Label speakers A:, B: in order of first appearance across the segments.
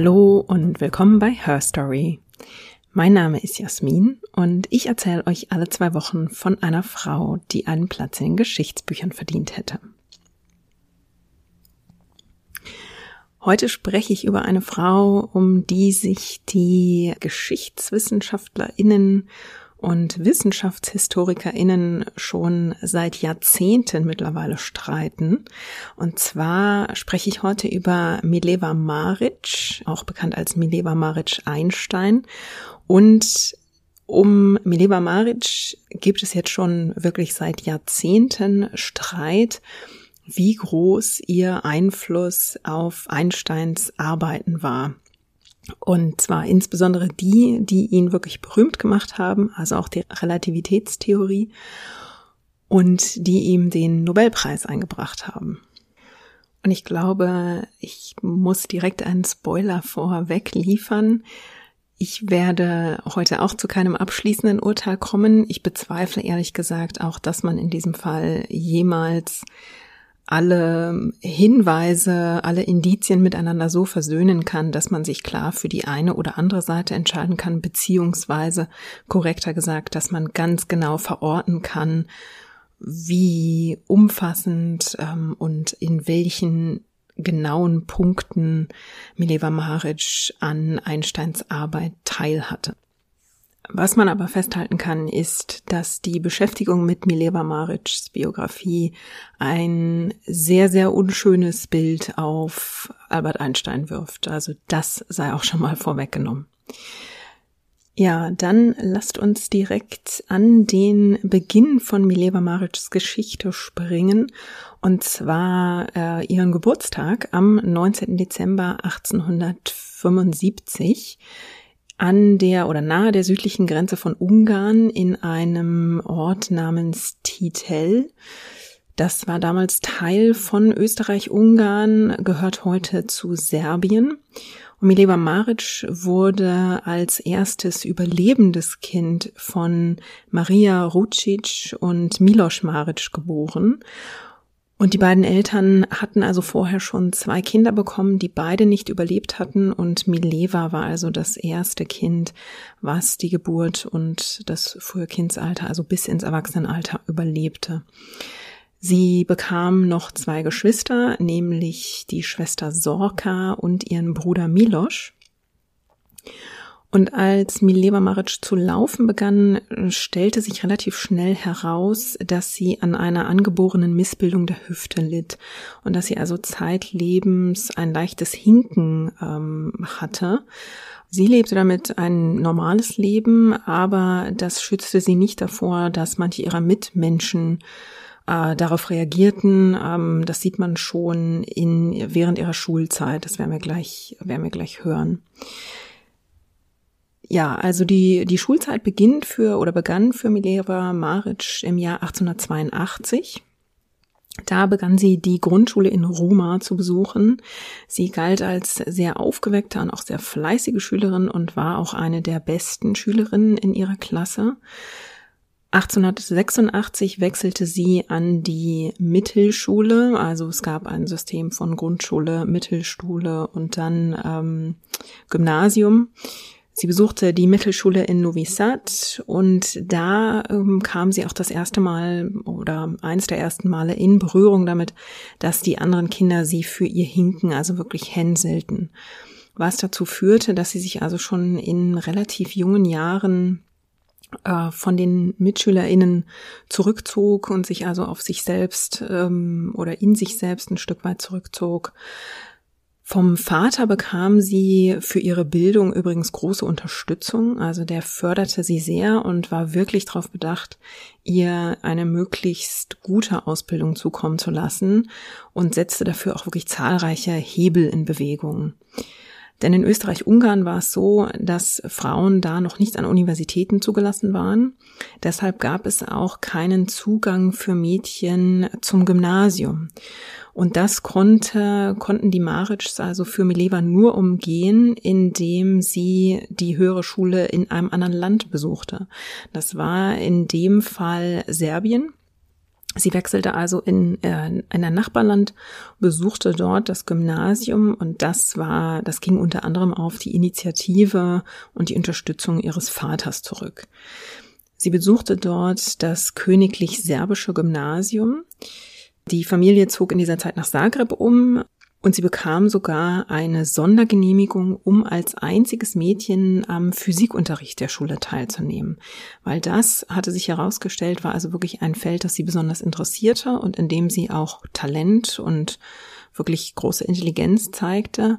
A: Hallo und willkommen bei Her Story. Mein Name ist Jasmin und ich erzähle euch alle zwei Wochen von einer Frau, die einen Platz in den Geschichtsbüchern verdient hätte. Heute spreche ich über eine Frau, um die sich die Geschichtswissenschaftlerinnen und WissenschaftshistorikerInnen schon seit Jahrzehnten mittlerweile streiten. Und zwar spreche ich heute über Mileva Maric, auch bekannt als Mileva Maric Einstein. Und um Mileva Maric gibt es jetzt schon wirklich seit Jahrzehnten Streit, wie groß ihr Einfluss auf Einsteins Arbeiten war. Und zwar insbesondere die, die ihn wirklich berühmt gemacht haben, also auch die Relativitätstheorie und die ihm den Nobelpreis eingebracht haben. Und ich glaube, ich muss direkt einen Spoiler vorweg liefern. Ich werde heute auch zu keinem abschließenden Urteil kommen. Ich bezweifle ehrlich gesagt auch, dass man in diesem Fall jemals alle Hinweise, alle Indizien miteinander so versöhnen kann, dass man sich klar für die eine oder andere Seite entscheiden kann, beziehungsweise korrekter gesagt, dass man ganz genau verorten kann, wie umfassend ähm, und in welchen genauen Punkten Mileva Maric an Einsteins Arbeit teilhatte. Was man aber festhalten kann, ist, dass die Beschäftigung mit Mileva Marics Biografie ein sehr, sehr unschönes Bild auf Albert Einstein wirft. Also das sei auch schon mal vorweggenommen. Ja, dann lasst uns direkt an den Beginn von Mileva Marics Geschichte springen. Und zwar äh, ihren Geburtstag am 19. Dezember 1875 an der oder nahe der südlichen Grenze von Ungarn in einem Ort namens Titel. Das war damals Teil von Österreich-Ungarn, gehört heute zu Serbien. Und Mileva Maric wurde als erstes überlebendes Kind von Maria Rucic und Milos Maric geboren. Und die beiden Eltern hatten also vorher schon zwei Kinder bekommen, die beide nicht überlebt hatten. Und Mileva war also das erste Kind, was die Geburt und das frühe Kindsalter, also bis ins Erwachsenenalter überlebte. Sie bekam noch zwei Geschwister, nämlich die Schwester Sorka und ihren Bruder Milosch. Und als Mileva Maric zu laufen begann, stellte sich relativ schnell heraus, dass sie an einer angeborenen Missbildung der Hüfte litt und dass sie also zeitlebens ein leichtes Hinken ähm, hatte. Sie lebte damit ein normales Leben, aber das schützte sie nicht davor, dass manche ihrer Mitmenschen äh, darauf reagierten. Ähm, das sieht man schon in, während ihrer Schulzeit. Das werden wir gleich, werden wir gleich hören. Ja, also die, die Schulzeit beginnt für oder begann für Mileva Maric im Jahr 1882. Da begann sie die Grundschule in Roma zu besuchen. Sie galt als sehr aufgeweckte und auch sehr fleißige Schülerin und war auch eine der besten Schülerinnen in ihrer Klasse. 1886 wechselte sie an die Mittelschule, also es gab ein System von Grundschule, Mittelschule und dann ähm, Gymnasium. Sie besuchte die Mittelschule in Novi Sad und da ähm, kam sie auch das erste Mal oder eins der ersten Male in Berührung damit, dass die anderen Kinder sie für ihr hinken, also wirklich hänselten. Was dazu führte, dass sie sich also schon in relativ jungen Jahren äh, von den MitschülerInnen zurückzog und sich also auf sich selbst ähm, oder in sich selbst ein Stück weit zurückzog vom Vater bekam sie für ihre Bildung übrigens große Unterstützung. Also der förderte sie sehr und war wirklich darauf bedacht, ihr eine möglichst gute Ausbildung zukommen zu lassen und setzte dafür auch wirklich zahlreiche Hebel in Bewegung. Denn in Österreich-Ungarn war es so, dass Frauen da noch nicht an Universitäten zugelassen waren. Deshalb gab es auch keinen Zugang für Mädchen zum Gymnasium. Und das konnte, konnten die Marics also für Mileva nur umgehen, indem sie die höhere Schule in einem anderen Land besuchte. Das war in dem Fall Serbien. Sie wechselte also in, äh, in ein Nachbarland, besuchte dort das Gymnasium und das war, das ging unter anderem auf die Initiative und die Unterstützung ihres Vaters zurück. Sie besuchte dort das königlich serbische Gymnasium. Die Familie zog in dieser Zeit nach Zagreb um und sie bekam sogar eine Sondergenehmigung, um als einziges Mädchen am Physikunterricht der Schule teilzunehmen. Weil das, hatte sich herausgestellt, war also wirklich ein Feld, das sie besonders interessierte und in dem sie auch Talent und wirklich große Intelligenz zeigte.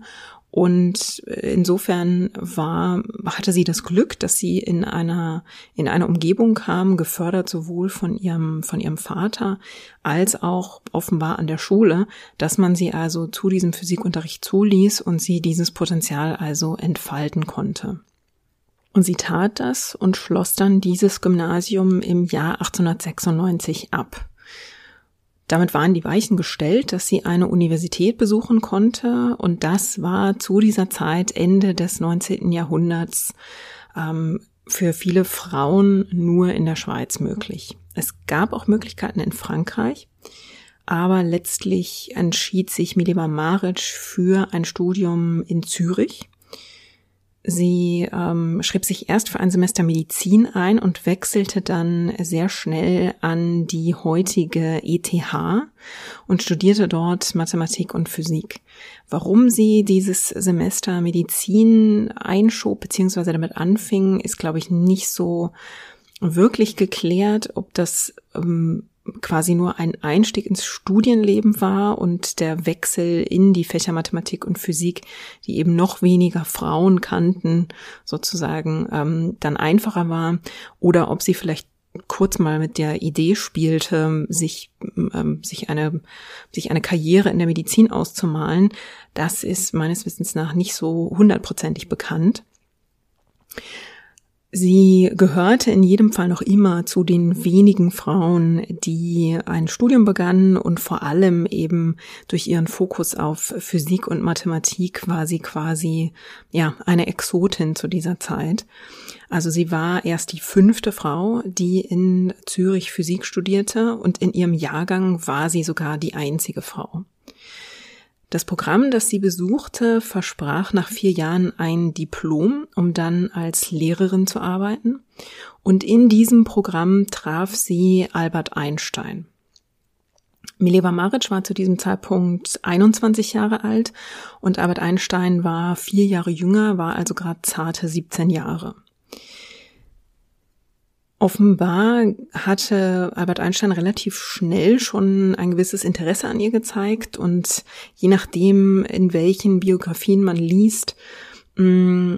A: Und insofern war, hatte sie das Glück, dass sie in einer, in einer Umgebung kam, gefördert sowohl von ihrem, von ihrem Vater als auch offenbar an der Schule, dass man sie also zu diesem Physikunterricht zuließ und sie dieses Potenzial also entfalten konnte. Und sie tat das und schloss dann dieses Gymnasium im Jahr 1896 ab. Damit waren die Weichen gestellt, dass sie eine Universität besuchen konnte. Und das war zu dieser Zeit, Ende des 19. Jahrhunderts, ähm, für viele Frauen nur in der Schweiz möglich. Es gab auch Möglichkeiten in Frankreich, aber letztlich entschied sich Mileva Maric für ein Studium in Zürich Sie ähm, schrieb sich erst für ein Semester Medizin ein und wechselte dann sehr schnell an die heutige ETH und studierte dort Mathematik und Physik. Warum sie dieses Semester Medizin einschob bzw. damit anfing, ist, glaube ich, nicht so wirklich geklärt, ob das ähm, quasi nur ein Einstieg ins Studienleben war und der Wechsel in die Fächer Mathematik und Physik, die eben noch weniger Frauen kannten, sozusagen ähm, dann einfacher war, oder ob sie vielleicht kurz mal mit der Idee spielte, sich, ähm, sich eine, sich eine Karriere in der Medizin auszumalen, das ist meines Wissens nach nicht so hundertprozentig bekannt. Sie gehörte in jedem Fall noch immer zu den wenigen Frauen, die ein Studium begannen und vor allem eben durch ihren Fokus auf Physik und Mathematik war sie quasi, ja, eine Exotin zu dieser Zeit. Also sie war erst die fünfte Frau, die in Zürich Physik studierte und in ihrem Jahrgang war sie sogar die einzige Frau. Das Programm, das sie besuchte, versprach nach vier Jahren ein Diplom, um dann als Lehrerin zu arbeiten. Und in diesem Programm traf sie Albert Einstein. Mileva Maric war zu diesem Zeitpunkt 21 Jahre alt und Albert Einstein war vier Jahre jünger, war also gerade zarte 17 Jahre. Offenbar hatte Albert Einstein relativ schnell schon ein gewisses Interesse an ihr gezeigt und je nachdem, in welchen Biografien man liest, mm,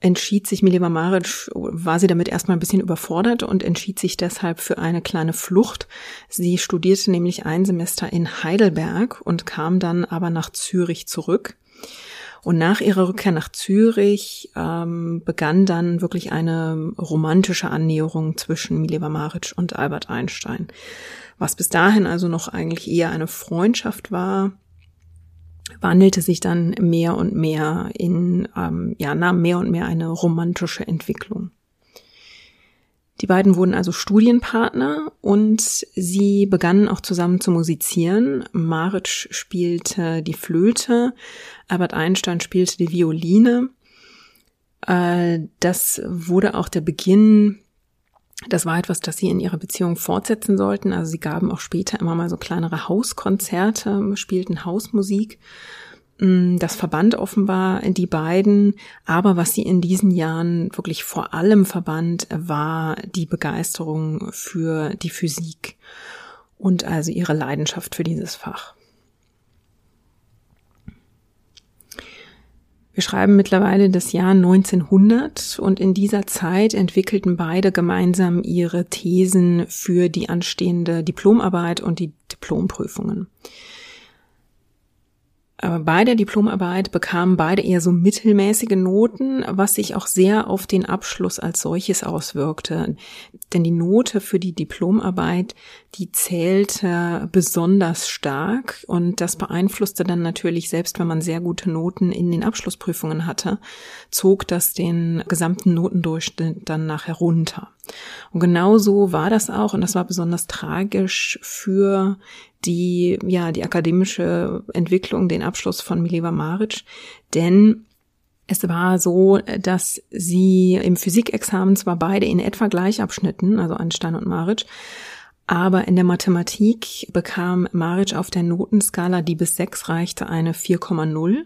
A: entschied sich Mileva Maric, war sie damit erstmal ein bisschen überfordert und entschied sich deshalb für eine kleine Flucht. Sie studierte nämlich ein Semester in Heidelberg und kam dann aber nach Zürich zurück. Und nach ihrer Rückkehr nach Zürich ähm, begann dann wirklich eine romantische Annäherung zwischen Mileva Maric und Albert Einstein. Was bis dahin also noch eigentlich eher eine Freundschaft war, wandelte sich dann mehr und mehr in, ähm, ja, nahm mehr und mehr eine romantische Entwicklung. Die beiden wurden also Studienpartner und sie begannen auch zusammen zu musizieren. Maritsch spielte die Flöte, Albert Einstein spielte die Violine. Äh, das wurde auch der Beginn das war etwas, das sie in ihrer Beziehung fortsetzen sollten. Also sie gaben auch später immer mal so kleinere Hauskonzerte, spielten Hausmusik. Mm, das verband offenbar die beiden, aber was sie in diesen Jahren wirklich vor allem verband, war die Begeisterung für die Physik und also ihre Leidenschaft für dieses Fach. Wir schreiben mittlerweile das Jahr 1900 und in dieser Zeit entwickelten beide gemeinsam ihre Thesen für die anstehende Diplomarbeit und die Diplomprüfungen. Bei der Diplomarbeit bekamen beide eher so mittelmäßige Noten, was sich auch sehr auf den Abschluss als solches auswirkte. Denn die Note für die Diplomarbeit, die zählte besonders stark und das beeinflusste dann natürlich, selbst wenn man sehr gute Noten in den Abschlussprüfungen hatte, zog das den gesamten Notendurchschnitt dann nachher runter. Und genau so war das auch und das war besonders tragisch für die, ja, die akademische Entwicklung, den Abschluss von Mileva Maric, denn es war so, dass sie im Physikexamen zwar beide in etwa gleich abschnitten, also Einstein und Maric, aber in der Mathematik bekam Maric auf der Notenskala, die bis sechs reichte, eine 4,0.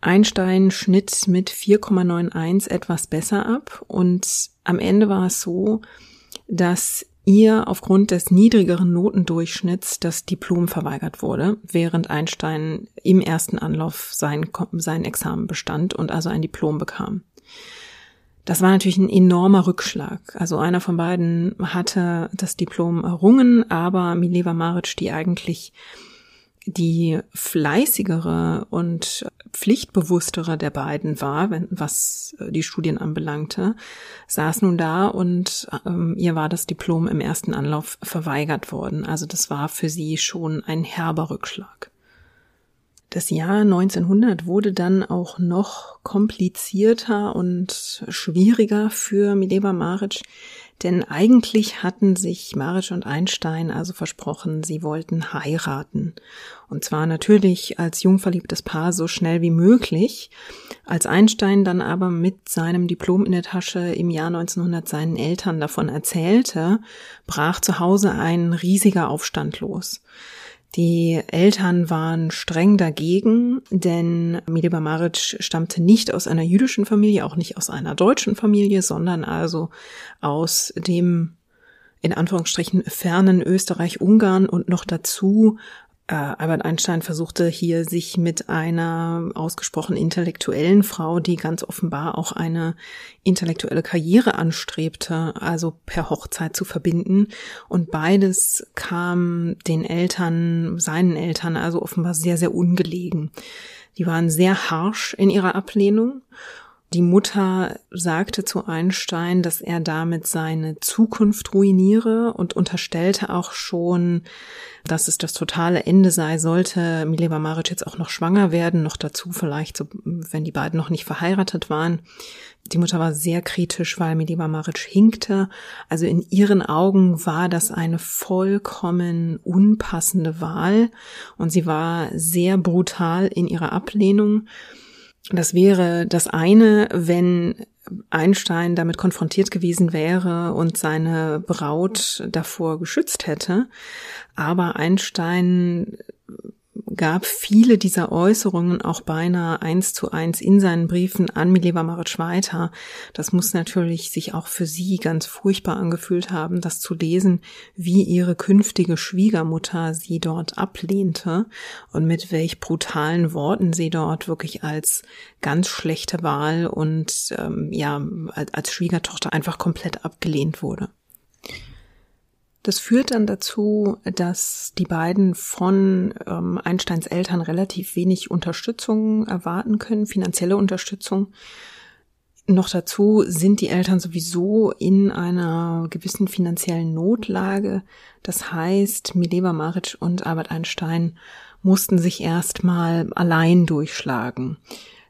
A: Einstein schnitt mit 4,91 etwas besser ab und am Ende war es so, dass ihr aufgrund des niedrigeren Notendurchschnitts das Diplom verweigert wurde, während Einstein im ersten Anlauf sein, sein Examen bestand und also ein Diplom bekam. Das war natürlich ein enormer Rückschlag. Also einer von beiden hatte das Diplom errungen, aber Mileva Maric, die eigentlich die fleißigere und pflichtbewusstere der beiden war, wenn, was äh, die Studien anbelangte, saß nun da und ähm, ihr war das Diplom im ersten Anlauf verweigert worden. Also das war für sie schon ein herber Rückschlag. Das Jahr 1900 wurde dann auch noch komplizierter und schwieriger für Mileva Maric, denn eigentlich hatten sich Maric und Einstein also versprochen, sie wollten heiraten. Und zwar natürlich als jungverliebtes Paar so schnell wie möglich. Als Einstein dann aber mit seinem Diplom in der Tasche im Jahr 1900 seinen Eltern davon erzählte, brach zu Hause ein riesiger Aufstand los. Die Eltern waren streng dagegen, denn Mileba Maric stammte nicht aus einer jüdischen Familie, auch nicht aus einer deutschen Familie, sondern also aus dem in Anführungsstrichen fernen Österreich-Ungarn und noch dazu Albert Einstein versuchte hier sich mit einer ausgesprochen intellektuellen Frau, die ganz offenbar auch eine intellektuelle Karriere anstrebte, also per Hochzeit zu verbinden. Und beides kam den Eltern, seinen Eltern also offenbar sehr, sehr ungelegen. Die waren sehr harsh in ihrer Ablehnung die Mutter sagte zu Einstein, dass er damit seine Zukunft ruiniere und unterstellte auch schon, dass es das totale Ende sei, sollte Mileva Maric jetzt auch noch schwanger werden, noch dazu vielleicht, so, wenn die beiden noch nicht verheiratet waren. Die Mutter war sehr kritisch, weil Mileva Maric hinkte. Also in ihren Augen war das eine vollkommen unpassende Wahl und sie war sehr brutal in ihrer Ablehnung. Das wäre das eine, wenn Einstein damit konfrontiert gewesen wäre und seine Braut davor geschützt hätte. Aber Einstein gab viele dieser Äußerungen auch beinahe eins zu eins in seinen Briefen an Mileva Maric weiter. Das muss natürlich sich auch für sie ganz furchtbar angefühlt haben, das zu lesen, wie ihre künftige Schwiegermutter sie dort ablehnte und mit welch brutalen Worten sie dort wirklich als ganz schlechte Wahl und ähm, ja als Schwiegertochter einfach komplett abgelehnt wurde. Das führt dann dazu, dass die beiden von ähm, Einsteins Eltern relativ wenig Unterstützung erwarten können, finanzielle Unterstützung. Noch dazu sind die Eltern sowieso in einer gewissen finanziellen Notlage. Das heißt, Mileva Maric und Albert Einstein mussten sich erstmal allein durchschlagen.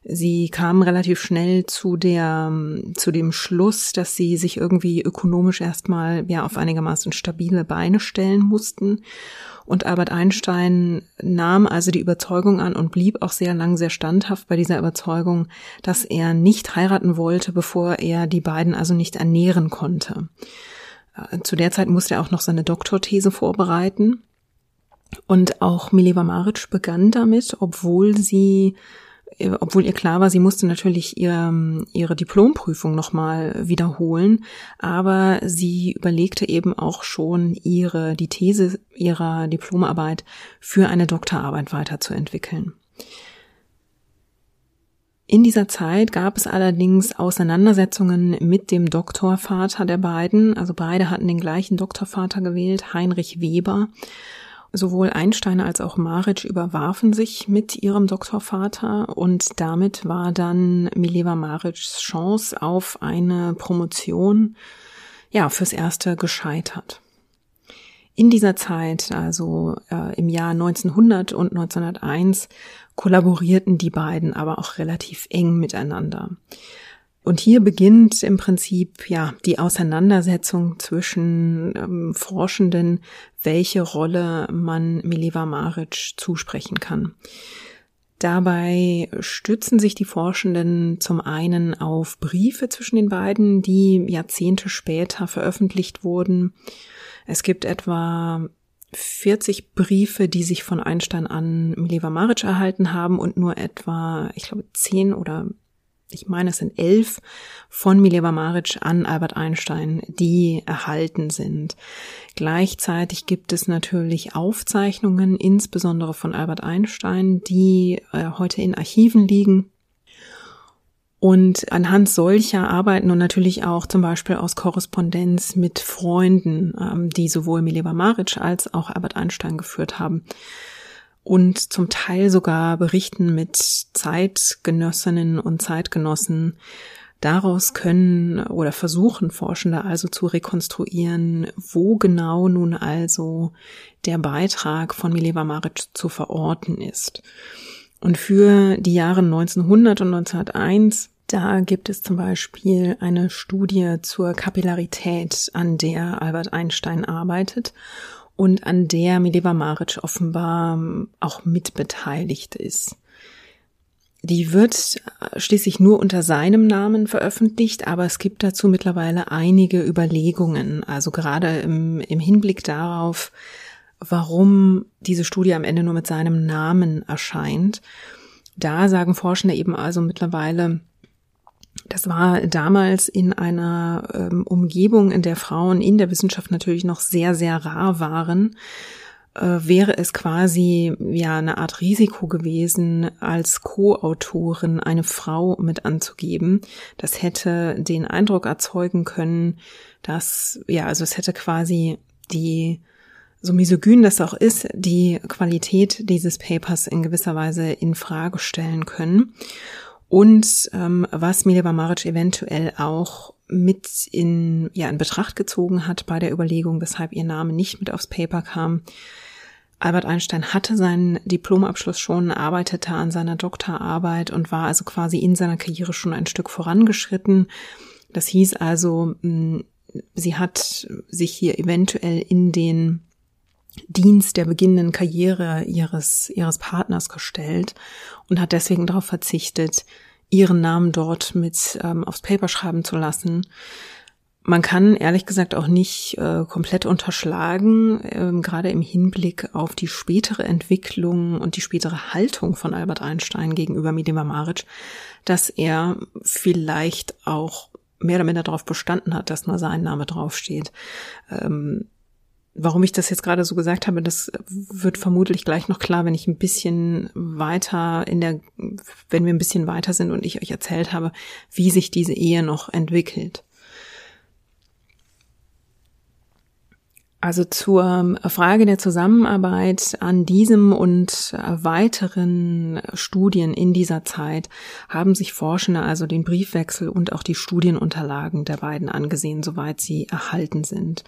A: Sie kam relativ schnell zu der, zu dem Schluss, dass sie sich irgendwie ökonomisch erstmal ja auf einigermaßen stabile Beine stellen mussten. Und Albert Einstein nahm also die Überzeugung an und blieb auch sehr lang sehr standhaft bei dieser Überzeugung, dass er nicht heiraten wollte, bevor er die beiden also nicht ernähren konnte. Äh, zu der Zeit musste er auch noch seine Doktorthese vorbereiten. Und auch Mileva Maric begann damit, obwohl sie obwohl ihr klar war, sie musste natürlich ihre, ihre Diplomprüfung nochmal wiederholen, aber sie überlegte eben auch schon ihre, die These ihrer Diplomarbeit für eine Doktorarbeit weiterzuentwickeln. In dieser Zeit gab es allerdings Auseinandersetzungen mit dem Doktorvater der beiden, also beide hatten den gleichen Doktorvater gewählt, Heinrich Weber, Sowohl Einstein als auch Maric überwarfen sich mit ihrem Doktorvater und damit war dann Mileva Marics Chance auf eine Promotion ja fürs erste gescheitert. In dieser Zeit, also äh, im Jahr 1900 und 1901, kollaborierten die beiden aber auch relativ eng miteinander. Und hier beginnt im Prinzip ja die Auseinandersetzung zwischen ähm, Forschenden, welche Rolle man Mileva Maric zusprechen kann. Dabei stützen sich die Forschenden zum einen auf Briefe zwischen den beiden, die Jahrzehnte später veröffentlicht wurden. Es gibt etwa 40 Briefe, die sich von Einstein an Mileva Maric erhalten haben und nur etwa, ich glaube, 10 oder ich meine, es sind elf von Mileva Maric an Albert Einstein, die erhalten sind. Gleichzeitig gibt es natürlich Aufzeichnungen, insbesondere von Albert Einstein, die äh, heute in Archiven liegen und anhand solcher Arbeiten und natürlich auch zum Beispiel aus Korrespondenz mit Freunden, ähm, die sowohl Mileva Maric als auch Albert Einstein geführt haben und zum Teil sogar Berichten mit Zeitgenössinnen und Zeitgenossen. Daraus können oder versuchen Forschende also zu rekonstruieren, wo genau nun also der Beitrag von Mileva Maric zu verorten ist. Und für die Jahre 1900 und 1901 da gibt es zum Beispiel eine Studie zur Kapillarität, an der Albert Einstein arbeitet und an der Mileva Maric offenbar auch mitbeteiligt ist. Die wird schließlich nur unter seinem Namen veröffentlicht, aber es gibt dazu mittlerweile einige Überlegungen, also gerade im, im Hinblick darauf, warum diese Studie am Ende nur mit seinem Namen erscheint. Da sagen Forschende eben also mittlerweile, das war damals in einer ähm, Umgebung, in der Frauen in der Wissenschaft natürlich noch sehr, sehr rar waren, äh, wäre es quasi ja eine Art Risiko gewesen, als Co-Autorin eine Frau mit anzugeben. Das hätte den Eindruck erzeugen können, dass, ja, also es hätte quasi die so misogyn das auch ist, die Qualität dieses Papers in gewisser Weise in Frage stellen können. Und ähm, was Mileva Maric eventuell auch mit in, ja, in Betracht gezogen hat bei der Überlegung, weshalb ihr Name nicht mit aufs Paper kam. Albert Einstein hatte seinen Diplomabschluss schon, arbeitete an seiner Doktorarbeit und war also quasi in seiner Karriere schon ein Stück vorangeschritten. Das hieß also, sie hat sich hier eventuell in den Dienst der beginnenden Karriere ihres, ihres Partners gestellt und hat deswegen darauf verzichtet, ihren Namen dort mit ähm, aufs Paper schreiben zu lassen. Man kann ehrlich gesagt auch nicht äh, komplett unterschlagen, äh, gerade im Hinblick auf die spätere Entwicklung und die spätere Haltung von Albert Einstein gegenüber Midima Maric, dass er vielleicht auch mehr oder minder darauf bestanden hat, dass nur sein Name draufsteht. Ähm, Warum ich das jetzt gerade so gesagt habe, das wird vermutlich gleich noch klar, wenn ich ein bisschen weiter in der, wenn wir ein bisschen weiter sind und ich euch erzählt habe, wie sich diese Ehe noch entwickelt. Also zur Frage der Zusammenarbeit an diesem und weiteren Studien in dieser Zeit haben sich Forschende also den Briefwechsel und auch die Studienunterlagen der beiden angesehen, soweit sie erhalten sind.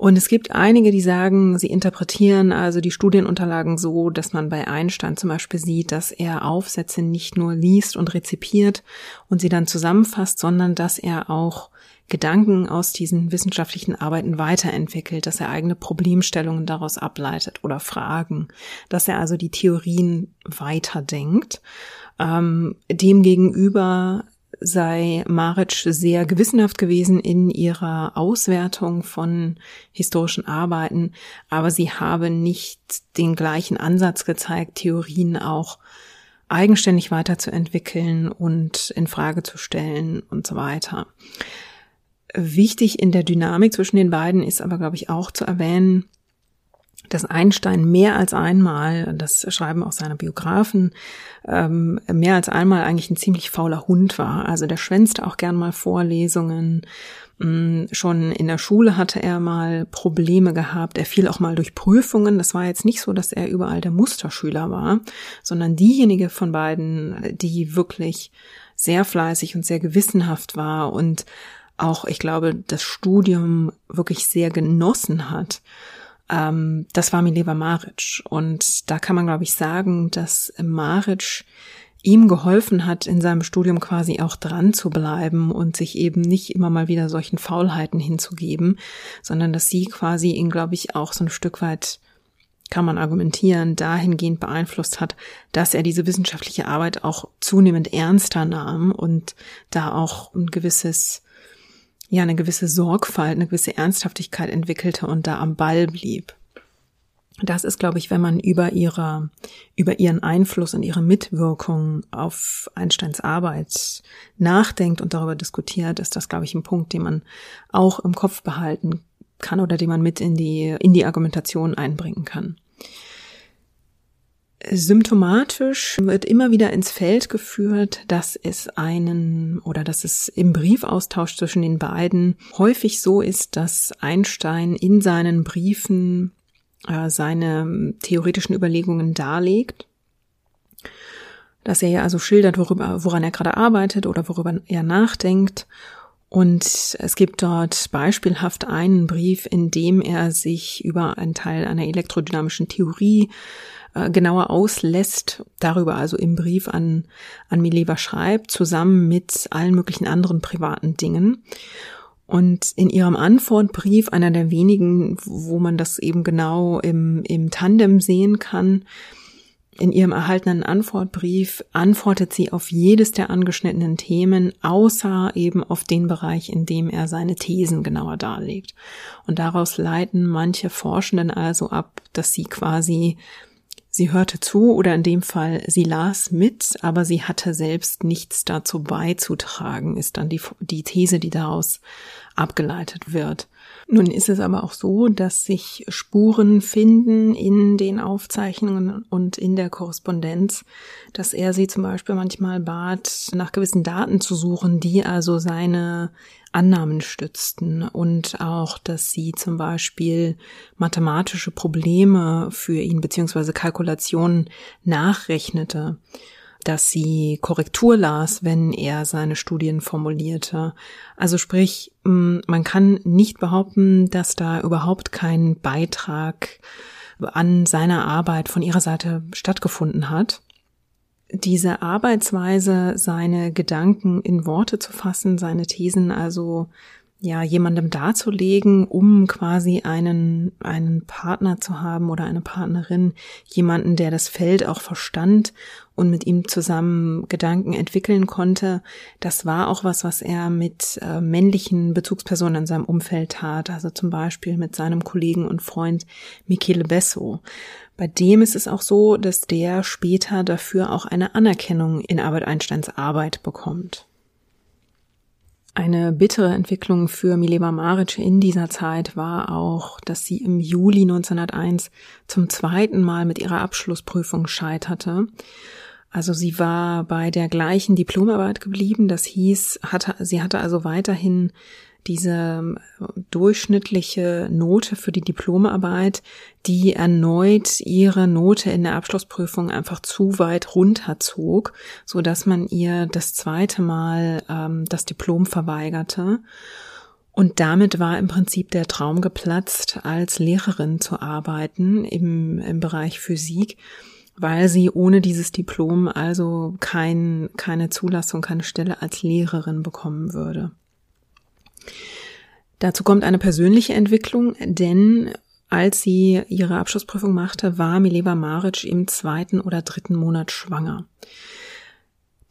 A: Und es gibt einige, die sagen, sie interpretieren also die Studienunterlagen so, dass man bei Einstein zum Beispiel sieht, dass er Aufsätze nicht nur liest und rezipiert und sie dann zusammenfasst, sondern dass er auch Gedanken aus diesen wissenschaftlichen Arbeiten weiterentwickelt, dass er eigene Problemstellungen daraus ableitet oder Fragen, dass er also die Theorien weiterdenkt. Ähm, demgegenüber sei Maric sehr gewissenhaft gewesen in ihrer Auswertung von historischen Arbeiten, aber sie habe nicht den gleichen Ansatz gezeigt, Theorien auch eigenständig weiterzuentwickeln und in Frage zu stellen und so weiter. Wichtig in der Dynamik zwischen den beiden ist aber, glaube ich, auch zu erwähnen, dass Einstein mehr als einmal, das schreiben auch seine Biografen, ähm, mehr als einmal eigentlich ein ziemlich fauler Hund war. Also der schwänzte auch gern mal Vorlesungen. Mm, schon in der Schule hatte er mal Probleme gehabt. Er fiel auch mal durch Prüfungen. Das war jetzt nicht so, dass er überall der Musterschüler war, sondern diejenige von beiden, die wirklich sehr fleißig und sehr gewissenhaft war und auch, ich glaube, das Studium wirklich sehr genossen hat ähm, das war Mileva Maric. Und da kann man, glaube ich, sagen, dass Maric ihm geholfen hat, in seinem Studium quasi auch dran zu bleiben und sich eben nicht immer mal wieder solchen Faulheiten hinzugeben, sondern dass sie quasi ihn, glaube ich, auch so ein Stück weit kann man argumentieren, dahingehend beeinflusst hat, dass er diese wissenschaftliche Arbeit auch zunehmend ernster nahm und da auch ein gewisses, ja, eine gewisse Sorgfalt, eine gewisse Ernsthaftigkeit entwickelte und da am Ball blieb. Das ist, glaube ich, wenn man über ihre, über ihren Einfluss und ihre Mitwirkung auf Einsteins Arbeit nachdenkt und darüber diskutiert, ist das, glaube ich, ein Punkt, den man auch im Kopf behalten kann oder den man mit in die, in die Argumentation einbringen kann. Symptomatisch wird immer wieder ins Feld geführt, dass es einen oder dass es im Briefaustausch zwischen den beiden häufig so ist, dass Einstein in seinen Briefen äh, seine theoretischen Überlegungen darlegt, dass er ja also schildert, worüber, woran er gerade arbeitet oder worüber er nachdenkt. Und es gibt dort beispielhaft einen Brief, in dem er sich über einen Teil einer elektrodynamischen Theorie äh, genauer auslässt, darüber also im Brief an, an Mileva schreibt, zusammen mit allen möglichen anderen privaten Dingen. Und in ihrem Antwortbrief, einer der wenigen, wo man das eben genau im, im Tandem sehen kann, in ihrem erhaltenen Antwortbrief antwortet sie auf jedes der angeschnittenen Themen, außer eben auf den Bereich, in dem er seine Thesen genauer darlegt. Und daraus leiten manche Forschenden also ab, dass sie quasi Sie hörte zu oder in dem Fall sie las mit, aber sie hatte selbst nichts dazu beizutragen, ist dann die, die These, die daraus abgeleitet wird. Nun ist es aber auch so, dass sich Spuren finden in den Aufzeichnungen und in der Korrespondenz, dass er sie zum Beispiel manchmal bat, nach gewissen Daten zu suchen, die also seine Annahmen stützten und auch, dass sie zum Beispiel mathematische Probleme für ihn beziehungsweise Kalkulationen nachrechnete dass sie Korrektur las, wenn er seine Studien formulierte. Also sprich, man kann nicht behaupten, dass da überhaupt kein Beitrag an seiner Arbeit von ihrer Seite stattgefunden hat. Diese Arbeitsweise, seine Gedanken in Worte zu fassen, seine Thesen also ja, jemandem darzulegen, um quasi einen, einen Partner zu haben oder eine Partnerin, jemanden, der das Feld auch verstand und mit ihm zusammen Gedanken entwickeln konnte. Das war auch was, was er mit äh, männlichen Bezugspersonen in seinem Umfeld tat, also zum Beispiel mit seinem Kollegen und Freund Michele Besso. Bei dem ist es auch so, dass der später dafür auch eine Anerkennung in Albert Einsteins Arbeit bekommt. Eine bittere Entwicklung für Mileva Maric in dieser Zeit war auch, dass sie im Juli 1901 zum zweiten Mal mit ihrer Abschlussprüfung scheiterte. Also sie war bei der gleichen Diplomarbeit geblieben. Das hieß, hatte, sie hatte also weiterhin diese ähm, durchschnittliche Note für die Diplomarbeit, die erneut ihre Note in der Abschlussprüfung einfach zu weit runterzog, so dass man ihr das zweite Mal ähm, das Diplom verweigerte. Und damit war im Prinzip der Traum geplatzt, als Lehrerin zu arbeiten im, im Bereich Physik, weil sie ohne dieses Diplom also kein, keine Zulassung, keine Stelle als Lehrerin bekommen würde. Dazu kommt eine persönliche Entwicklung, denn als sie ihre Abschlussprüfung machte, war Mileva Maric im zweiten oder dritten Monat schwanger.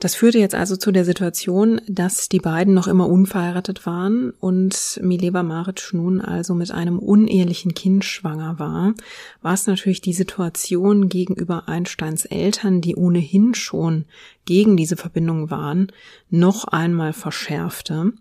A: Das führte jetzt also zu der Situation, dass die beiden noch immer unverheiratet waren und Mileva Maric nun also mit einem unehelichen Kind schwanger war, was natürlich die Situation gegenüber Einsteins Eltern, die ohnehin schon gegen diese Verbindung waren, noch einmal verschärfte.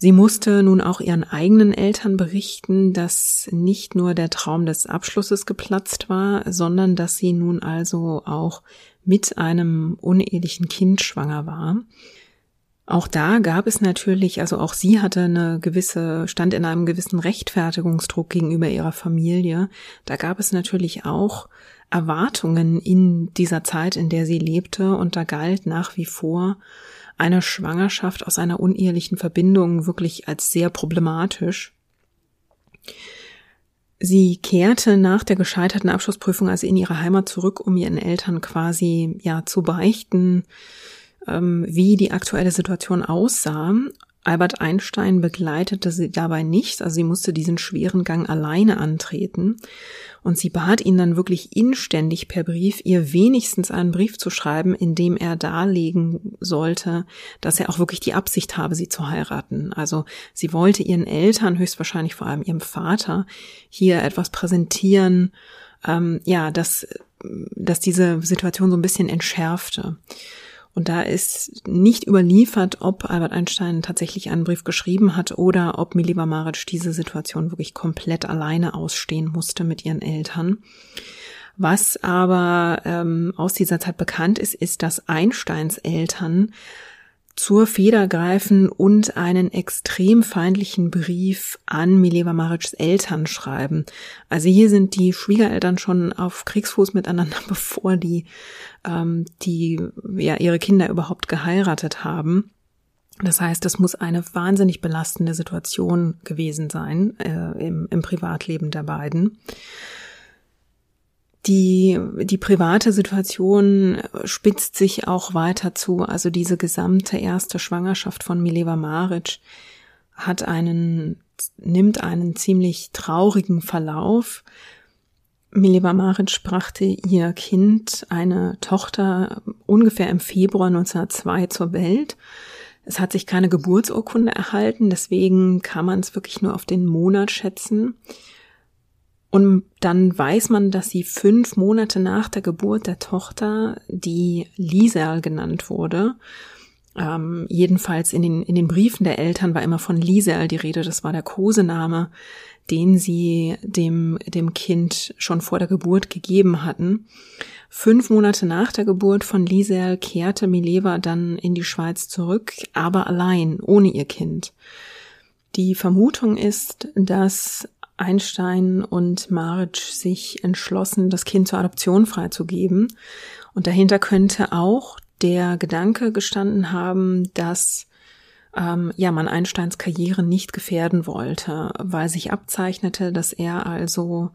A: Sie musste nun auch ihren eigenen Eltern berichten, dass nicht nur der Traum des Abschlusses geplatzt war, sondern dass sie nun also auch mit einem unehelichen Kind schwanger war. Auch da gab es natürlich, also auch sie hatte eine gewisse, stand in einem gewissen Rechtfertigungsdruck gegenüber ihrer Familie. Da gab es natürlich auch Erwartungen in dieser Zeit, in der sie lebte, und da galt nach wie vor, eine Schwangerschaft aus einer unehelichen Verbindung wirklich als sehr problematisch. Sie kehrte nach der gescheiterten Abschlussprüfung also in ihre Heimat zurück, um ihren Eltern quasi ja zu beichten, ähm, wie die aktuelle Situation aussah. Albert Einstein begleitete sie dabei nicht, also sie musste diesen schweren Gang alleine antreten. Und sie bat ihn dann wirklich inständig per Brief, ihr wenigstens einen Brief zu schreiben, in dem er darlegen sollte, dass er auch wirklich die Absicht habe, sie zu heiraten. Also sie wollte ihren Eltern, höchstwahrscheinlich vor allem ihrem Vater, hier etwas präsentieren, ähm, ja, dass, dass diese Situation so ein bisschen entschärfte. Und da ist nicht überliefert, ob Albert Einstein tatsächlich einen Brief geschrieben hat oder ob Miliva Maric diese Situation wirklich komplett alleine ausstehen musste mit ihren Eltern. Was aber ähm, aus dieser Zeit bekannt ist, ist, dass Einsteins Eltern zur Feder greifen und einen extrem feindlichen Brief an Mileva Maric's Eltern schreiben. Also hier sind die Schwiegereltern schon auf Kriegsfuß miteinander, bevor die, ähm, die ja ihre Kinder überhaupt geheiratet haben. Das heißt, das muss eine wahnsinnig belastende Situation gewesen sein äh, im, im Privatleben der beiden. Die, die private Situation spitzt sich auch weiter zu. Also diese gesamte erste Schwangerschaft von Mileva Maric hat einen, nimmt einen ziemlich traurigen Verlauf. Mileva Maric brachte ihr Kind, eine Tochter, ungefähr im Februar 1902 zur Welt. Es hat sich keine Geburtsurkunde erhalten, deswegen kann man es wirklich nur auf den Monat schätzen. Und dann weiß man, dass sie fünf Monate nach der Geburt der Tochter, die Liesel genannt wurde, ähm, jedenfalls in den, in den Briefen der Eltern war immer von Liesel die Rede, das war der Kosename, den sie dem, dem Kind schon vor der Geburt gegeben hatten. Fünf Monate nach der Geburt von Liesel kehrte Mileva dann in die Schweiz zurück, aber allein, ohne ihr Kind. Die Vermutung ist, dass Einstein und Marge sich entschlossen, das Kind zur Adoption freizugeben. Und dahinter könnte auch der Gedanke gestanden haben, dass ähm, ja man Einsteins Karriere nicht gefährden wollte, weil sich abzeichnete, dass er also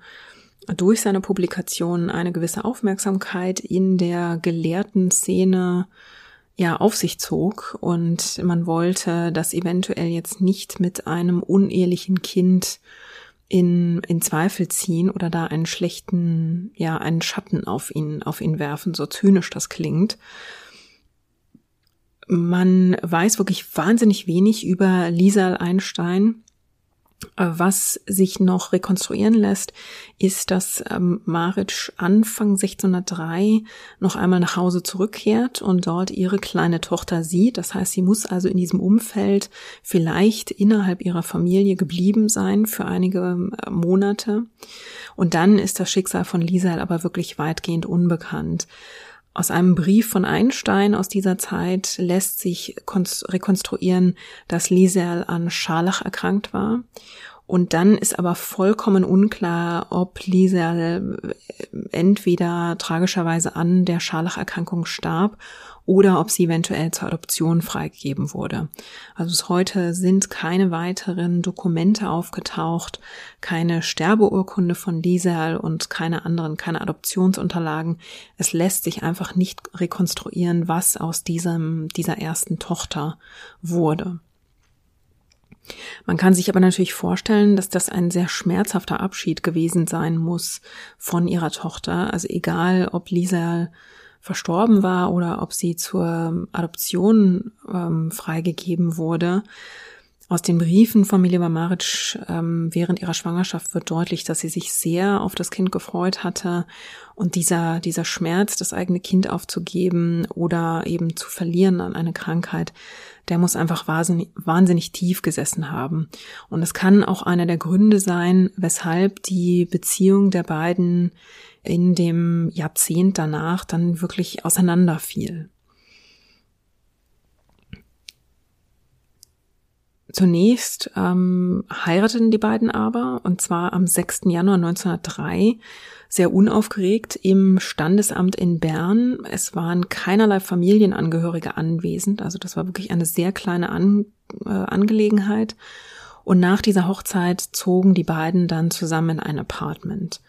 A: durch seine Publikationen eine gewisse Aufmerksamkeit in der gelehrten Szene ja auf sich zog und man wollte das eventuell jetzt nicht mit einem unehelichen Kind in, in Zweifel ziehen oder da einen schlechten, ja, einen Schatten auf ihn, auf ihn werfen, so zynisch das klingt. Man weiß wirklich wahnsinnig wenig über Lisa Einstein. Was sich noch rekonstruieren lässt, ist, dass ähm, Maritsch Anfang 1603 noch einmal nach Hause zurückkehrt und dort ihre kleine Tochter sieht. Das heißt, sie muss also in diesem Umfeld vielleicht innerhalb ihrer Familie geblieben sein für einige äh, Monate. Und dann ist das Schicksal von Liesel aber wirklich weitgehend unbekannt. Aus einem Brief von Einstein aus dieser Zeit lässt sich rekonstruieren, dass Liesel an Scharlach erkrankt war. Und dann ist aber vollkommen unklar, ob Liesel entweder tragischerweise an der Scharlacherkrankung starb oder ob sie eventuell zur Adoption freigegeben wurde. Also bis heute sind keine weiteren Dokumente aufgetaucht, keine Sterbeurkunde von Liesel und keine anderen, keine Adoptionsunterlagen. Es lässt sich einfach nicht rekonstruieren, was aus diesem, dieser ersten Tochter wurde. Man kann sich aber natürlich vorstellen, dass das ein sehr schmerzhafter Abschied gewesen sein muss von ihrer Tochter. Also egal, ob Lisa verstorben war oder ob sie zur Adoption ähm, freigegeben wurde. Aus den Briefen von Mileva Maric ähm, während ihrer Schwangerschaft wird deutlich, dass sie sich sehr auf das Kind gefreut hatte und dieser, dieser Schmerz, das eigene Kind aufzugeben oder eben zu verlieren an eine Krankheit, der muss einfach wahnsinnig, wahnsinnig tief gesessen haben. Und es kann auch einer der Gründe sein, weshalb die Beziehung der beiden in dem Jahrzehnt danach dann wirklich auseinanderfiel. Zunächst ähm, heirateten die beiden aber, und zwar am 6. Januar 1903, sehr unaufgeregt im Standesamt in Bern. Es waren keinerlei Familienangehörige anwesend, also das war wirklich eine sehr kleine An äh, Angelegenheit. Und nach dieser Hochzeit zogen die beiden dann zusammen in ein Apartment.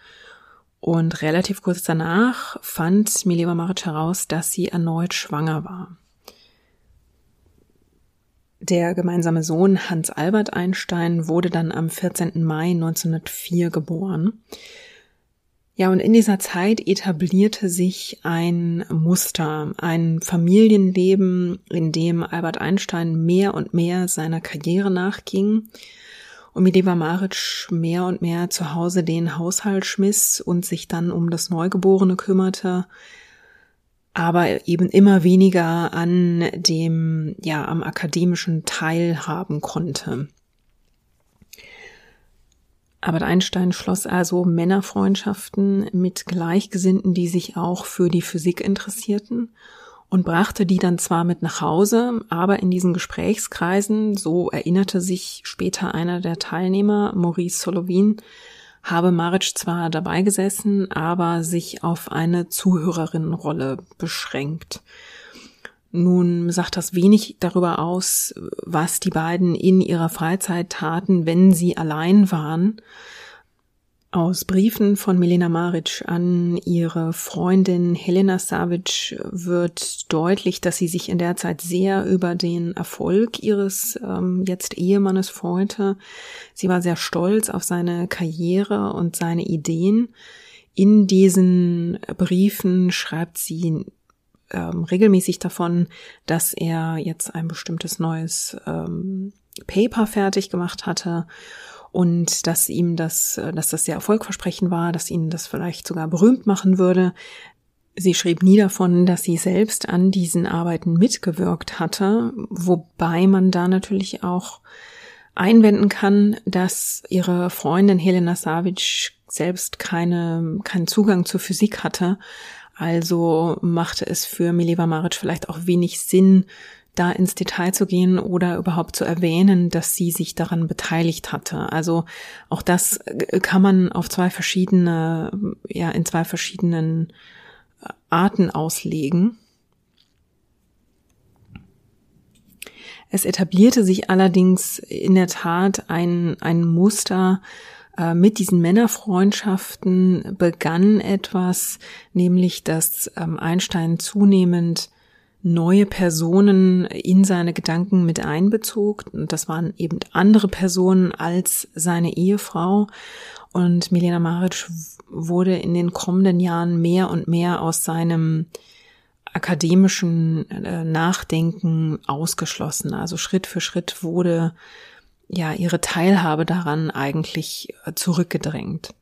A: Und relativ kurz danach fand Mileva Maric heraus, dass sie erneut schwanger war. Der gemeinsame Sohn Hans Albert Einstein wurde dann am 14. Mai 1904 geboren. Ja, und in dieser Zeit etablierte sich ein Muster, ein Familienleben, in dem Albert Einstein mehr und mehr seiner Karriere nachging und Mileva Maric mehr und mehr zu Hause den Haushalt schmiss und sich dann um das Neugeborene kümmerte, aber eben immer weniger an dem, ja, am akademischen Teil haben konnte. Albert Einstein schloss also Männerfreundschaften mit Gleichgesinnten, die sich auch für die Physik interessierten und brachte die dann zwar mit nach Hause, aber in diesen Gesprächskreisen, so erinnerte sich später einer der Teilnehmer, Maurice Solovin, habe Maric zwar dabei gesessen, aber sich auf eine Zuhörerinnenrolle beschränkt. Nun sagt das wenig darüber aus, was die beiden in ihrer Freizeit taten, wenn sie allein waren. Aus Briefen von Milena Maric an ihre Freundin Helena Savic wird deutlich, dass sie sich in der Zeit sehr über den Erfolg ihres ähm, jetzt Ehemannes freute. Sie war sehr stolz auf seine Karriere und seine Ideen. In diesen Briefen schreibt sie ähm, regelmäßig davon, dass er jetzt ein bestimmtes neues ähm, Paper fertig gemacht hatte und dass ihm das, äh, dass das sehr erfolgversprechend war, dass ihn das vielleicht sogar berühmt machen würde. Sie schrieb nie davon, dass sie selbst an diesen Arbeiten mitgewirkt hatte, wobei man da natürlich auch einwenden kann, dass ihre Freundin Helena Savic selbst keine, keinen Zugang zur Physik hatte, also machte es für Mileva Maric vielleicht auch wenig Sinn, da ins Detail zu gehen oder überhaupt zu erwähnen, dass sie sich daran beteiligt hatte. Also auch das äh, kann man auf zwei verschiedene, ja, in zwei verschiedenen äh, Arten auslegen. Es etablierte sich allerdings in der Tat ein, ein Muster, äh, mit diesen Männerfreundschaften begann etwas, nämlich dass ähm, Einstein zunehmend neue Personen in seine Gedanken mit einbezog. Und das waren eben andere Personen als seine Ehefrau. Und Milena Maric wurde in den kommenden Jahren mehr und mehr aus seinem akademischen äh, Nachdenken ausgeschlossen. Also Schritt für Schritt wurde ja ihre Teilhabe daran eigentlich äh, zurückgedrängt.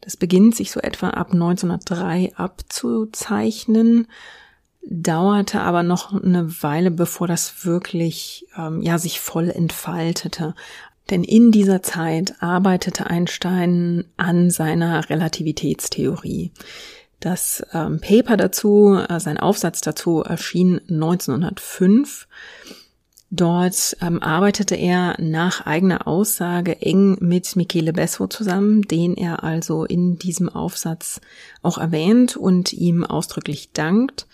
A: Das beginnt sich so etwa ab 1903 abzuzeichnen, dauerte aber noch eine Weile, bevor das wirklich ähm, ja sich voll entfaltete. Denn in dieser Zeit arbeitete Einstein an seiner Relativitätstheorie. Das ähm, Paper dazu, äh, sein Aufsatz dazu erschien 1905 Dort ähm, arbeitete er nach eigener Aussage eng mit Michele Besso zusammen, den er also in diesem Aufsatz auch erwähnt und ihm ausdrücklich dankt.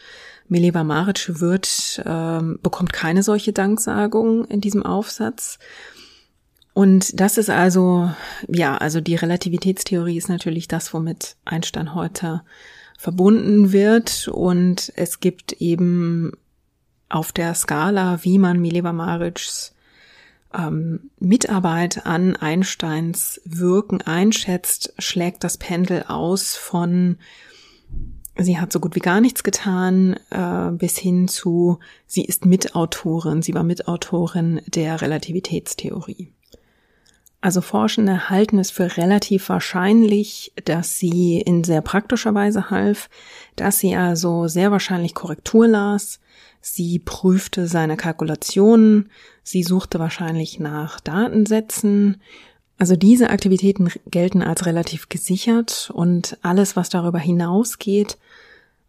A: Mileva Maric wird, ähm, bekommt keine solche Danksagung in diesem Aufsatz. Und das ist also, ja, also die Relativitätstheorie ist natürlich das, womit Einstein heute verbunden wird. Und es gibt eben auf der Skala, wie man Mileva Marics ähm, Mitarbeit an Einsteins Wirken einschätzt, schlägt das Pendel aus von sie hat so gut wie gar nichts getan, äh, bis hin zu sie ist Mitautorin, sie war Mitautorin der Relativitätstheorie. Also Forschende halten es für relativ wahrscheinlich, dass sie in sehr praktischer Weise half, dass sie also sehr wahrscheinlich Korrektur las, sie prüfte seine Kalkulationen, sie suchte wahrscheinlich nach Datensätzen. Also diese Aktivitäten gelten als relativ gesichert und alles, was darüber hinausgeht,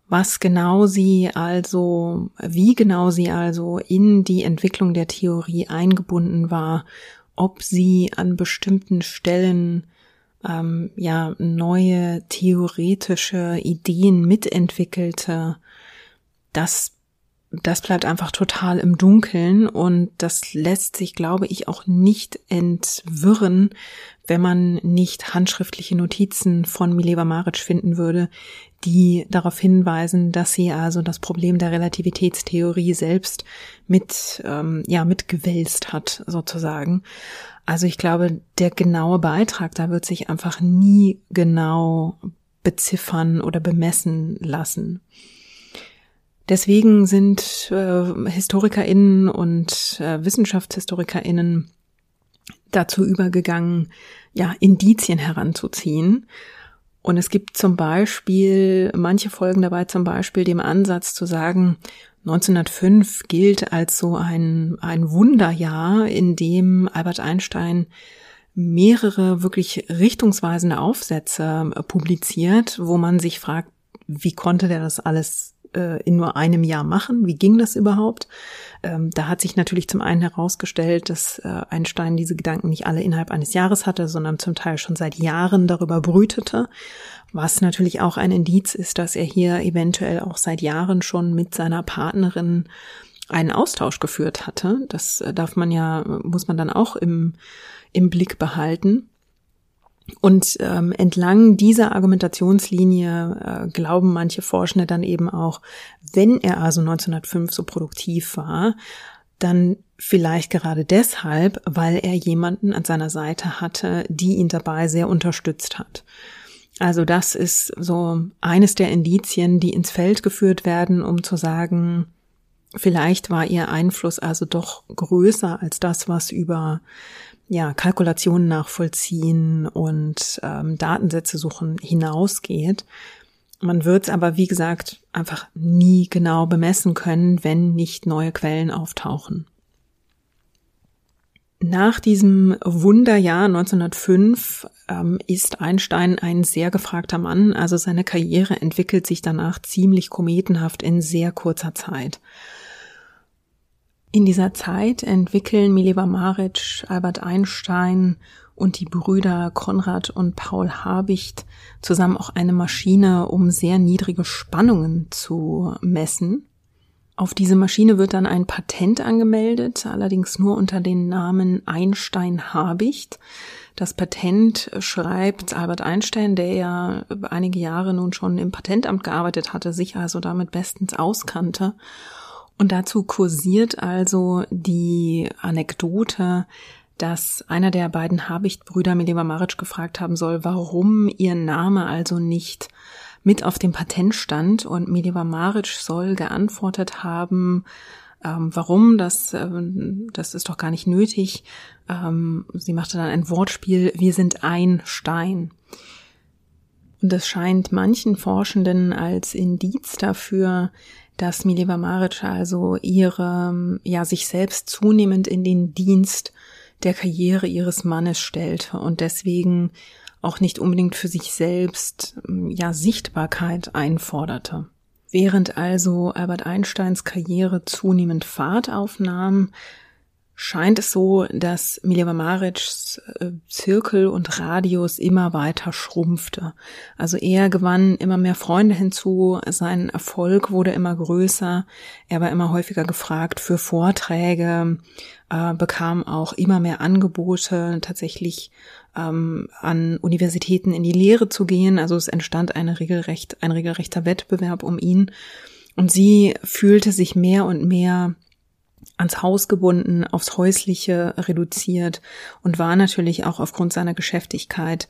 A: was genau sie also, wie genau sie also in die Entwicklung der Theorie eingebunden war ob sie an bestimmten Stellen ähm, ja neue theoretische Ideen mitentwickelte, das das bleibt einfach total im Dunkeln und das lässt sich, glaube ich, auch nicht entwirren, wenn man nicht handschriftliche Notizen von Mileva Maric finden würde, die darauf hinweisen, dass sie also das Problem der Relativitätstheorie selbst mit, ähm, ja, mitgewälzt hat, sozusagen. Also ich glaube, der genaue Beitrag, da wird sich einfach nie genau beziffern oder bemessen lassen. Deswegen sind äh, HistorikerInnen und äh, WissenschaftshistorikerInnen dazu übergegangen, ja, Indizien heranzuziehen. Und es gibt zum Beispiel, manche Folgen dabei zum Beispiel dem Ansatz zu sagen, 1905 gilt als so ein, ein Wunderjahr, in dem Albert Einstein mehrere wirklich richtungsweisende Aufsätze publiziert, wo man sich fragt, wie konnte der das alles äh, in nur einem Jahr machen. Wie ging das überhaupt? Ähm, da hat sich natürlich zum einen herausgestellt, dass äh, Einstein diese Gedanken nicht alle innerhalb eines Jahres hatte, sondern zum Teil schon seit Jahren darüber brütete, was natürlich auch ein Indiz ist, dass er hier eventuell auch seit Jahren schon mit seiner Partnerin einen Austausch geführt hatte. Das äh, darf man ja, muss man dann auch im, im Blick behalten. Und ähm, entlang dieser Argumentationslinie äh, glauben manche Forschende dann eben auch, wenn er also 1905 so produktiv war, dann vielleicht gerade deshalb, weil er jemanden an seiner Seite hatte, die ihn dabei sehr unterstützt hat. Also das ist so eines der Indizien, die ins Feld geführt werden, um zu sagen, vielleicht war ihr Einfluss also doch größer als das, was über ja, Kalkulationen nachvollziehen und ähm, Datensätze suchen hinausgeht. Man wird es aber, wie gesagt, einfach nie genau bemessen können, wenn nicht neue Quellen auftauchen. Nach diesem Wunderjahr 1905 ähm, ist Einstein ein sehr gefragter Mann, also seine Karriere entwickelt sich danach ziemlich kometenhaft in sehr kurzer Zeit. In dieser Zeit entwickeln Mileva Maric, Albert Einstein und die Brüder Konrad und Paul Habicht zusammen auch eine Maschine, um sehr niedrige Spannungen zu messen. Auf diese Maschine wird dann ein Patent angemeldet, allerdings nur unter dem Namen Einstein-Habicht. Das Patent schreibt Albert Einstein, der ja einige Jahre nun schon im Patentamt gearbeitet hatte, sich also damit bestens auskannte und dazu kursiert also die Anekdote, dass einer der beiden Habicht-Brüder Mileva Maric gefragt haben soll, warum ihr Name also nicht mit auf dem Patent stand. Und Mileva Maric soll geantwortet haben, ähm, warum, das, ähm, das ist doch gar nicht nötig. Ähm, sie machte dann ein Wortspiel, wir sind ein Stein. Und das scheint manchen Forschenden als Indiz dafür, dass Mileva Maric also ihre, ja, sich selbst zunehmend in den Dienst der Karriere ihres Mannes stellte und deswegen auch nicht unbedingt für sich selbst, ja, Sichtbarkeit einforderte. Während also Albert Einsteins Karriere zunehmend Fahrt aufnahm, scheint es so, dass Mileva Marics äh, Zirkel und Radius immer weiter schrumpfte. Also er gewann immer mehr Freunde hinzu, sein Erfolg wurde immer größer, er war immer häufiger gefragt für Vorträge, äh, bekam auch immer mehr Angebote, tatsächlich ähm, an Universitäten in die Lehre zu gehen. Also es entstand eine regelrecht, ein regelrechter Wettbewerb um ihn. Und sie fühlte sich mehr und mehr ans Haus gebunden, aufs Häusliche reduziert und war natürlich auch aufgrund seiner Geschäftigkeit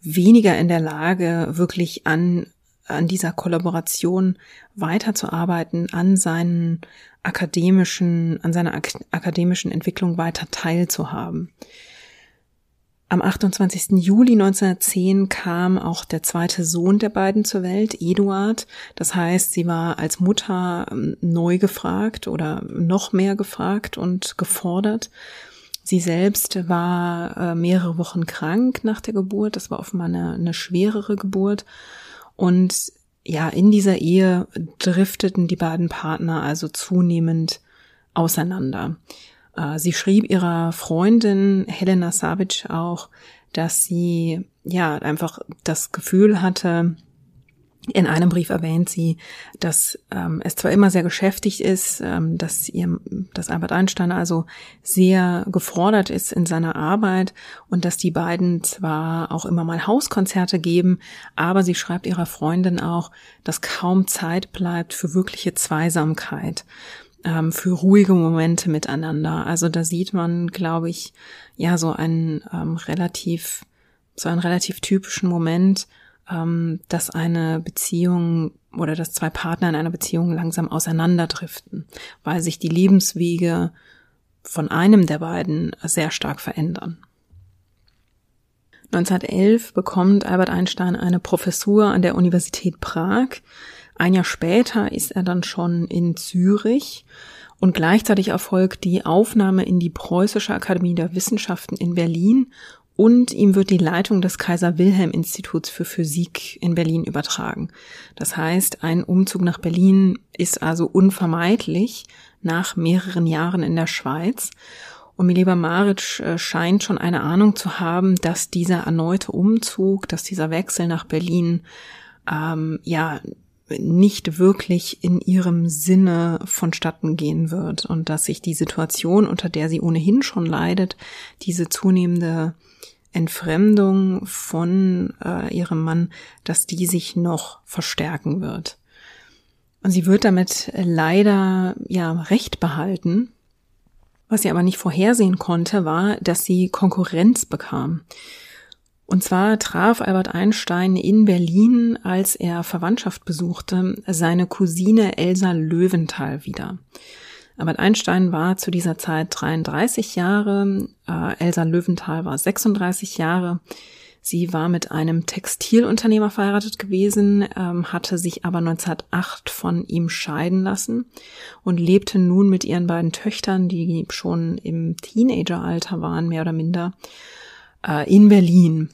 A: weniger in der Lage, wirklich an, an dieser Kollaboration weiterzuarbeiten, an seinen akademischen, an seiner ak akademischen Entwicklung weiter teilzuhaben. Am 28. Juli 1910 kam auch der zweite Sohn der beiden zur Welt, Eduard. Das heißt, sie war als Mutter ähm, neu gefragt oder noch mehr gefragt und gefordert. Sie selbst war äh, mehrere Wochen krank nach der Geburt. Das war offenbar eine, eine schwerere Geburt. Und ja, in dieser Ehe drifteten die beiden Partner also zunehmend auseinander. Äh, sie schrieb ihrer Freundin Helena Savic auch, dass sie ja einfach das Gefühl hatte, In einem Brief erwähnt sie, dass ähm, es zwar immer sehr geschäftigt ist, ähm, dass ihr, dass Albert Einstein also sehr gefordert ist in seiner Arbeit und dass die beiden zwar auch immer mal Hauskonzerte geben, aber sie schreibt ihrer Freundin auch, dass kaum Zeit bleibt für wirkliche Zweisamkeit, ähm, für ruhige Momente miteinander. Also da sieht man, glaube ich, ja so einen ähm, relativ, so einen relativ typischen Moment ähm, dass eine Beziehung oder dass zwei Partner in einer Beziehung langsam auseinanderdriften, weil sich die Lebenswege von einem der beiden sehr stark verändern. 1911 bekommt Albert Einstein eine Professur an der Universität Prag. Ein Jahr später ist er dann schon in Zürich und gleichzeitig erfolgt die Aufnahme in die Preußische Akademie der Wissenschaften in Berlin und ihm wird die Leitung des Kaiser Wilhelm Instituts für Physik in Berlin übertragen. Das heißt, ein Umzug nach Berlin ist also unvermeidlich nach mehreren Jahren in der Schweiz. Und Mileva Maric äh, scheint schon eine Ahnung zu haben, dass dieser erneute Umzug, dass dieser Wechsel nach Berlin ähm, ja nicht wirklich in ihrem Sinne vonstatten gehen wird und dass sich die Situation, unter der sie ohnehin schon leidet, diese zunehmende Entfremdung von äh, ihrem Mann, dass die sich noch verstärken wird. Und sie wird damit leider ja recht behalten. Was sie aber nicht vorhersehen konnte, war, dass sie Konkurrenz bekam. Und zwar traf Albert Einstein in Berlin, als er Verwandtschaft besuchte, seine Cousine Elsa Löwenthal wieder. Albert Einstein war zu dieser Zeit 33 Jahre, äh, Elsa Löwenthal war 36 Jahre. Sie war mit einem Textilunternehmer verheiratet gewesen, ähm, hatte sich aber 1908 von ihm scheiden lassen und lebte nun mit ihren beiden Töchtern, die schon im Teenageralter waren, mehr oder minder, äh, in Berlin.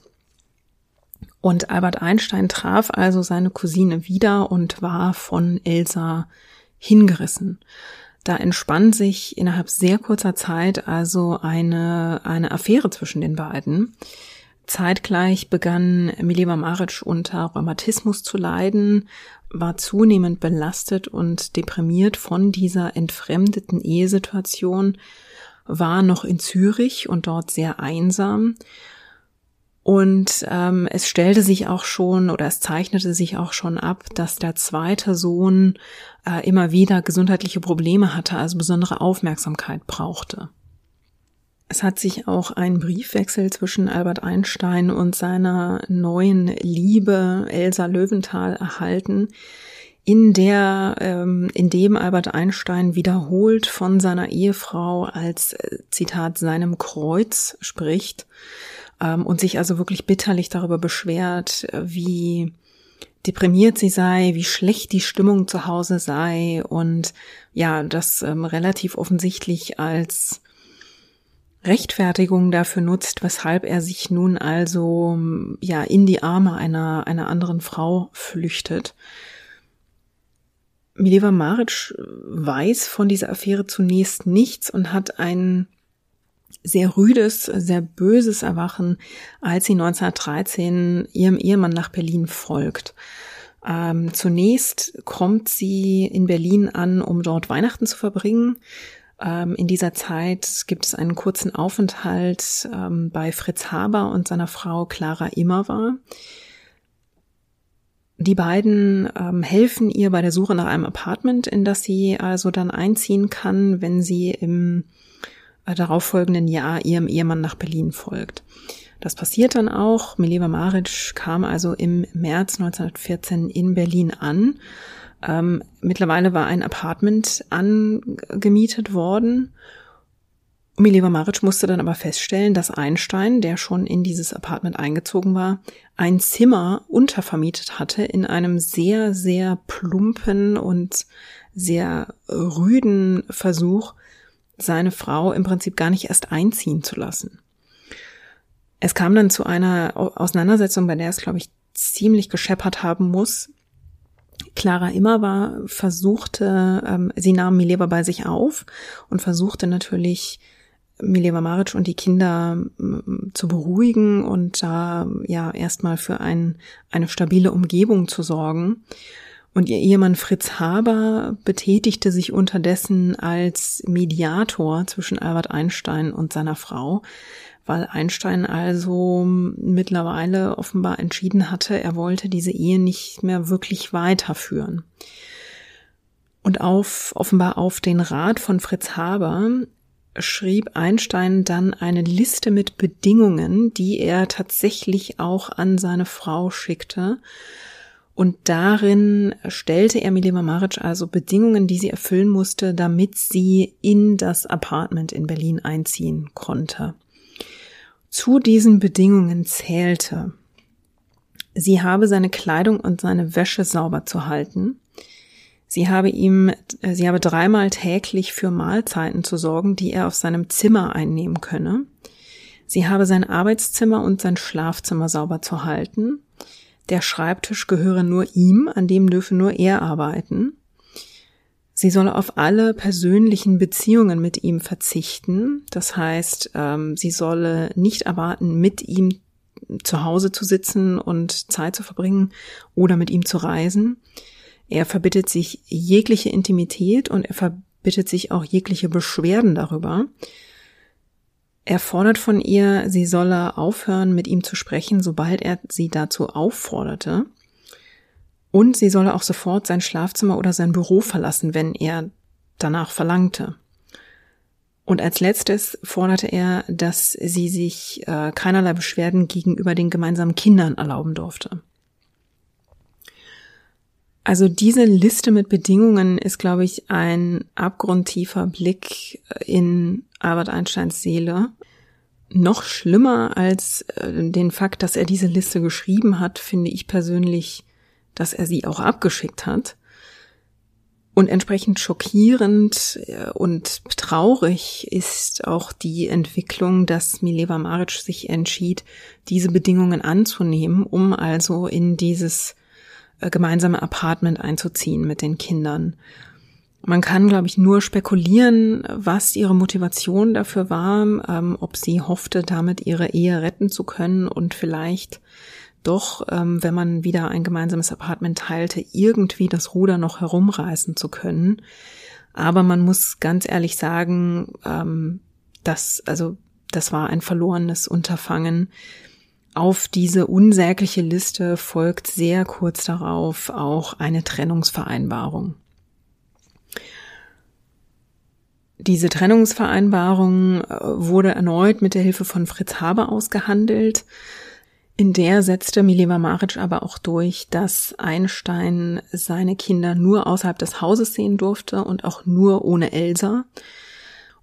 A: Und Albert Einstein traf also seine Cousine wieder und war von Elsa hingerissen. Da entspann sich innerhalb sehr kurzer Zeit also eine, eine Affäre zwischen den beiden. Zeitgleich begann Mileva Maric unter Rheumatismus zu leiden, war zunehmend belastet und deprimiert von dieser entfremdeten Ehesituation, war noch in Zürich und dort sehr einsam und ähm, es stellte sich auch schon oder es zeichnete sich auch schon ab, dass der zweite Sohn äh, immer wieder gesundheitliche Probleme hatte, also besondere Aufmerksamkeit brauchte. Es hat sich auch ein Briefwechsel zwischen Albert Einstein und seiner neuen Liebe Elsa Löwenthal erhalten, in der, ähm, in dem Albert Einstein wiederholt von seiner Ehefrau als äh, Zitat seinem Kreuz spricht ähm, und sich also wirklich bitterlich darüber beschwert, wie deprimiert sie sei, wie schlecht die Stimmung zu Hause sei und ja, das ähm, relativ offensichtlich als Rechtfertigung dafür nutzt, weshalb er sich nun also ja in die Arme einer einer anderen Frau flüchtet. Mileva Maric weiß von dieser Affäre zunächst nichts und hat ein sehr rüdes, sehr böses Erwachen, als sie 1913 ihrem Ehemann nach Berlin folgt. Ähm, zunächst kommt sie in Berlin an, um dort Weihnachten zu verbringen. Ähm, in dieser Zeit gibt es einen kurzen Aufenthalt ähm, bei Fritz Haber und seiner Frau Clara Immerwahr. Die beiden ähm, helfen ihr bei der Suche nach einem Apartment, in das sie also dann einziehen kann, wenn sie im äh, darauffolgenden Jahr ihrem Ehemann nach Berlin folgt. Das passiert dann auch. Mileva Maric kam also im März 1914 in Berlin an. Ähm, mittlerweile war ein Apartment angemietet worden. Mileva Maric musste dann aber feststellen, dass Einstein, der schon in dieses Apartment eingezogen war, ein Zimmer untervermietet hatte in einem sehr, sehr plumpen und sehr rüden Versuch, seine Frau im Prinzip gar nicht erst einziehen zu lassen. Es kam dann zu einer Auseinandersetzung, bei der es, glaube ich, ziemlich gescheppert haben muss. Clara immer war, versuchte, ähm, sie nahm Mileva bei sich auf und versuchte natürlich Mileva Maric und die Kinder mm, zu beruhigen und da ja erstmal für ein, eine stabile Umgebung zu sorgen. Und ihr Ehemann Fritz Haber betätigte sich unterdessen als Mediator zwischen Albert Einstein und seiner Frau, weil Einstein also mittlerweile offenbar entschieden hatte, er wollte diese Ehe nicht mehr wirklich weiterführen. Und auf, offenbar auf den Rat von Fritz Haber schrieb Einstein dann eine Liste mit Bedingungen, die er tatsächlich auch an seine Frau schickte. Und darin stellte er Mileva Maric also Bedingungen, die sie erfüllen musste, damit sie in das Apartment in Berlin einziehen konnte. Zu diesen Bedingungen zählte, sie habe seine Kleidung und seine Wäsche sauber zu halten, Sie habe ihm, äh, sie habe dreimal täglich für Mahlzeiten zu sorgen, die er auf seinem Zimmer einnehmen könne. Sie habe sein Arbeitszimmer und sein Schlafzimmer sauber zu halten. Der Schreibtisch gehöre nur ihm, an dem dürfe nur er arbeiten. Sie solle auf alle persönlichen Beziehungen mit ihm verzichten. Das heißt, ähm, sie solle nicht erwarten, mit ihm zu Hause zu sitzen und Zeit zu verbringen oder mit ihm zu reisen. Er verbittet sich jegliche Intimität und er verbittet sich auch jegliche Beschwerden darüber. Er fordert von ihr, sie solle aufhören, mit ihm zu sprechen, sobald er sie dazu aufforderte. Und sie solle auch sofort sein Schlafzimmer oder sein Büro verlassen, wenn er danach verlangte. Und als letztes forderte er, dass sie sich äh, keinerlei Beschwerden gegenüber den gemeinsamen Kindern erlauben durfte. Also diese Liste mit Bedingungen ist, glaube ich, ein abgrundtiefer Blick in Albert Einsteins Seele. Noch schlimmer als äh, den Fakt, dass er diese Liste geschrieben hat, finde ich persönlich, dass er sie auch abgeschickt hat. Und entsprechend schockierend äh, und traurig ist auch die Entwicklung, dass Mileva Maric sich entschied, diese Bedingungen anzunehmen, um also in dieses äh, gemeinsame Apartment einzuziehen mit den Kindern. Man kann, glaube ich, nur spekulieren, was ihre Motivation dafür war, ähm, ob sie hoffte, damit ihre Ehe retten zu können und vielleicht doch, ähm, wenn man wieder ein gemeinsames Apartment teilte, irgendwie das Ruder noch herumreißen zu können. Aber man muss ganz ehrlich sagen, ähm, dass, also, das war ein verlorenes Unterfangen. Auf diese unsägliche Liste folgt sehr kurz darauf auch eine Trennungsvereinbarung. Diese Trennungsvereinbarung äh, wurde erneut mit der Hilfe von Fritz Haber ausgehandelt. In der setzte Mileva Maric aber auch durch, dass Einstein seine Kinder nur außerhalb des Hauses sehen durfte und auch nur ohne Elsa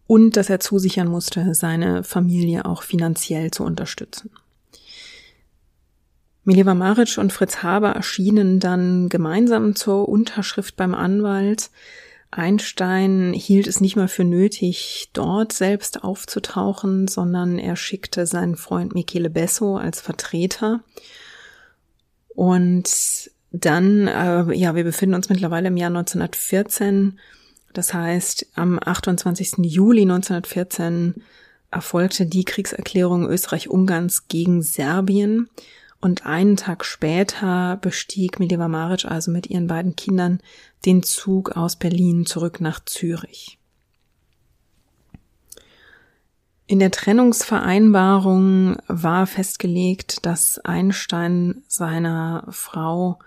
A: und dass er zusichern musste, seine Familie auch finanziell zu unterstützen. Mileva Maric und Fritz Haber erschienen dann gemeinsam zur Unterschrift beim Anwalt. Einstein hielt es nicht mal für nötig, dort selbst aufzutauchen, sondern er schickte seinen Freund Michele Besso als Vertreter. Und dann, äh, ja, wir befinden uns mittlerweile im Jahr 1914. Das heißt, am 28. Juli 1914 erfolgte die Kriegserklärung Österreich-Ungarns gegen Serbien. Und einen Tag später bestieg Mileva Maric also mit ihren beiden Kindern den Zug aus Berlin zurück nach Zürich. In der Trennungsvereinbarung war festgelegt, dass Einstein seiner Frau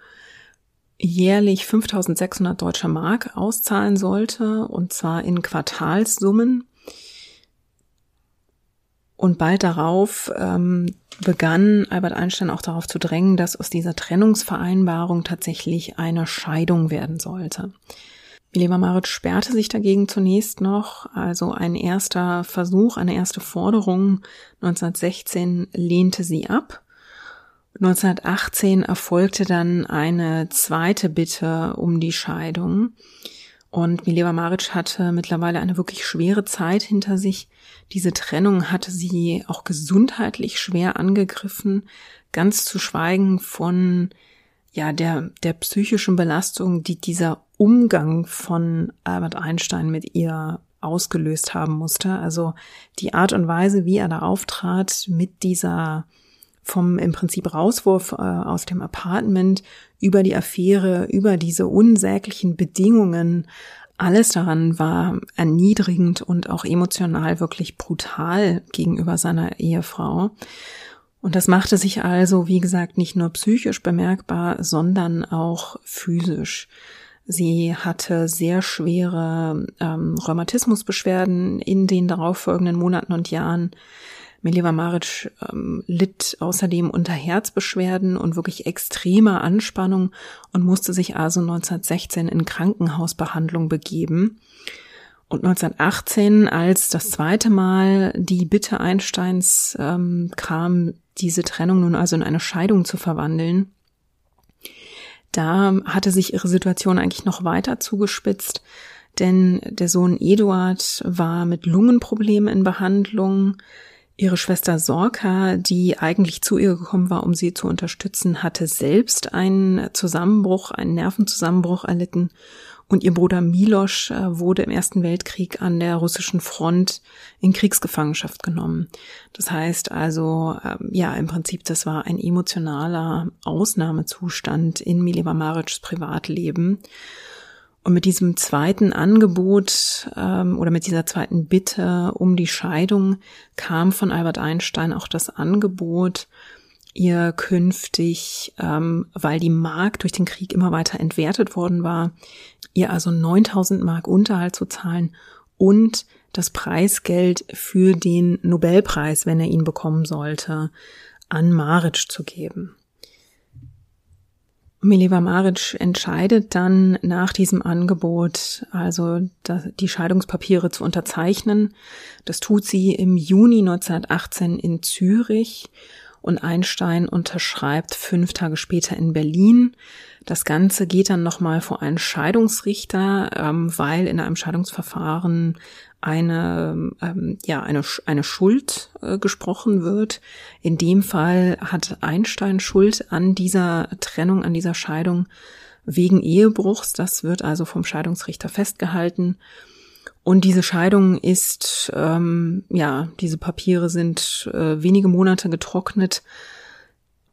A: jährlich 5600 deutscher Mark auszahlen sollte, und zwar in Quartalssummen. Und bald darauf ähm, begann Albert Einstein auch darauf zu drängen, dass aus dieser Trennungsvereinbarung tatsächlich eine Scheidung werden sollte. Mileva Marit sperrte sich dagegen zunächst noch, also ein erster Versuch, eine erste Forderung 1916 lehnte sie ab. 1918 erfolgte dann eine zweite Bitte um die Scheidung. Und Mileva Maric hatte mittlerweile eine wirklich schwere Zeit hinter sich. Diese Trennung hatte sie auch gesundheitlich schwer angegriffen, ganz zu schweigen von ja der der psychischen Belastung, die dieser Umgang von Albert Einstein mit ihr ausgelöst haben musste. Also die Art und Weise, wie er da auftrat mit dieser vom im Prinzip Rauswurf äh, aus dem Apartment über die Affäre, über diese unsäglichen Bedingungen, alles daran war erniedrigend und auch emotional wirklich brutal gegenüber seiner Ehefrau. Und das machte sich also, wie gesagt, nicht nur psychisch bemerkbar, sondern auch physisch. Sie hatte sehr schwere ähm, Rheumatismusbeschwerden in den darauffolgenden Monaten und Jahren. Mileva Maric ähm, litt außerdem unter Herzbeschwerden und wirklich extremer Anspannung und musste sich also 1916 in Krankenhausbehandlung begeben. Und 1918, als das zweite Mal die Bitte Einsteins ähm, kam, diese Trennung nun also in eine Scheidung zu verwandeln, da hatte sich ihre Situation eigentlich noch weiter zugespitzt, denn der Sohn Eduard war mit Lungenproblemen in Behandlung. Ihre Schwester Sorka, die eigentlich zu ihr gekommen war, um sie zu unterstützen, hatte selbst einen Zusammenbruch, einen Nervenzusammenbruch erlitten und ihr Bruder Milosch äh, wurde im Ersten Weltkrieg an der russischen Front in Kriegsgefangenschaft genommen. Das heißt also, ähm, ja, im Prinzip, das war ein emotionaler Ausnahmezustand in Mileva Maric's Privatleben. Und mit diesem zweiten Angebot ähm, oder mit dieser zweiten Bitte um die Scheidung kam von Albert Einstein auch das Angebot, ihr künftig, ähm, weil die Mark durch den Krieg immer weiter entwertet worden war, ihr also 9000 Mark Unterhalt zu zahlen und das Preisgeld für den Nobelpreis, wenn er ihn bekommen sollte, an Maric zu geben. Mileva Maric entscheidet dann nach diesem Angebot, also die Scheidungspapiere zu unterzeichnen. Das tut sie im Juni 1918 in Zürich und Einstein unterschreibt fünf Tage später in Berlin. Das Ganze geht dann nochmal vor einen Scheidungsrichter, ähm, weil in einem Scheidungsverfahren eine, ähm, ja, eine, eine Schuld äh, gesprochen wird. In dem Fall hat Einstein Schuld an dieser Trennung, an dieser Scheidung wegen Ehebruchs. Das wird also vom Scheidungsrichter festgehalten. Und diese Scheidung ist, ähm, ja, diese Papiere sind äh, wenige Monate getrocknet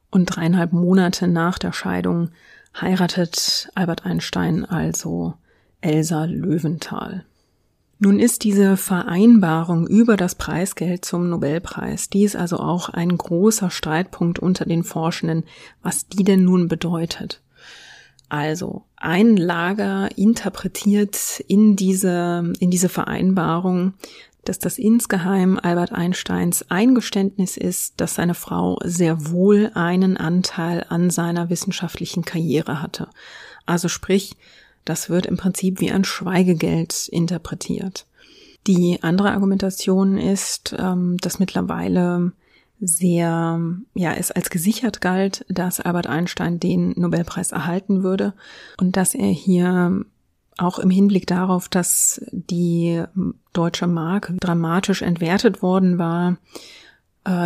A: und dreieinhalb Monate nach der Scheidung heiratet Albert Einstein also Elsa Löwenthal. Nun ist diese Vereinbarung über das Preisgeld zum Nobelpreis, die ist also auch ein großer Streitpunkt unter den Forschenden, was die denn nun bedeutet. Also, ein Lager interpretiert in diese, in diese Vereinbarung, dass das insgeheim Albert Einsteins Eingeständnis ist, dass seine Frau sehr wohl einen Anteil an seiner wissenschaftlichen Karriere hatte. Also sprich, das wird im Prinzip wie ein Schweigegeld interpretiert. Die andere Argumentation ist, ähm, dass mittlerweile sehr, ja, es als gesichert galt, dass Albert Einstein den Nobelpreis erhalten würde und dass er hier auch im Hinblick darauf, dass die deutsche Mark dramatisch entwertet worden war,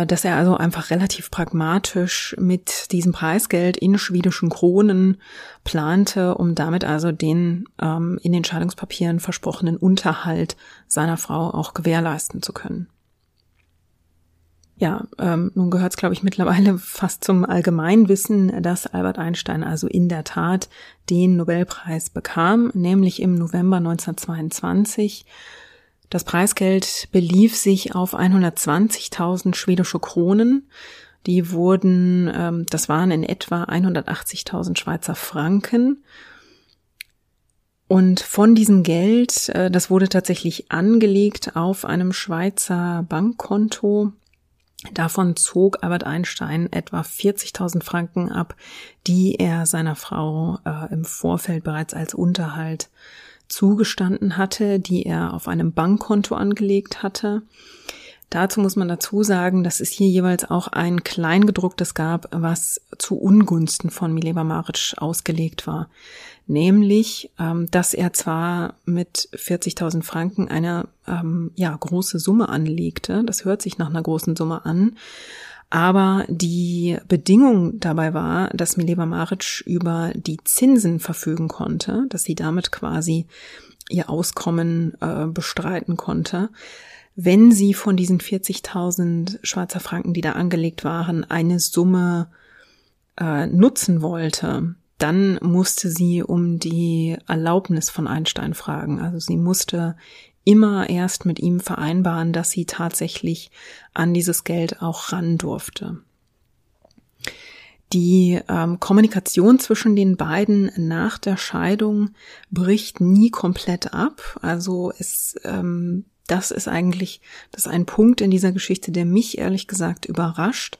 A: dass er also einfach relativ pragmatisch mit diesem Preisgeld in schwedischen Kronen plante, um damit also den ähm, in den Scheidungspapieren versprochenen Unterhalt seiner Frau auch gewährleisten zu können ja, ähm, nun gehört es, glaube ich, mittlerweile fast zum Allgemeinwissen, dass Albert Einstein also in der Tat den Nobelpreis bekam, nämlich im November 1922. Das Preisgeld belief sich auf 120.000 schwedische Kronen. Die wurden, ähm, das waren in etwa 180.000 Schweizer Franken. Und von diesem Geld, äh, das wurde tatsächlich angelegt auf einem Schweizer Bankkonto, Davon zog Albert Einstein etwa 40.000 Franken ab, die er seiner Frau äh, im Vorfeld bereits als Unterhalt zugestanden hatte, die er auf einem Bankkonto angelegt hatte. Dazu muss man dazu sagen, dass es hier jeweils auch ein Kleingedrucktes gab, was zu Ungunsten von Mileva Maric ausgelegt war nämlich, ähm, dass er zwar mit 40.000 Franken eine ähm, ja große Summe anlegte, das hört sich nach einer großen Summe an, aber die Bedingung dabei war, dass Mileva Maric über die Zinsen verfügen konnte, dass sie damit quasi ihr Auskommen äh, bestreiten konnte. Wenn sie von diesen 40.000 Schweizer Franken, die da angelegt waren, eine Summe äh, nutzen wollte, dann musste sie um die Erlaubnis von Einstein fragen. Also sie musste immer erst mit ihm vereinbaren, dass sie tatsächlich an dieses Geld auch ran durfte. Die ähm, Kommunikation zwischen den beiden nach der Scheidung bricht nie komplett ab. Also es, ähm, das ist eigentlich, das ist ein Punkt in dieser Geschichte, der mich ehrlich gesagt überrascht.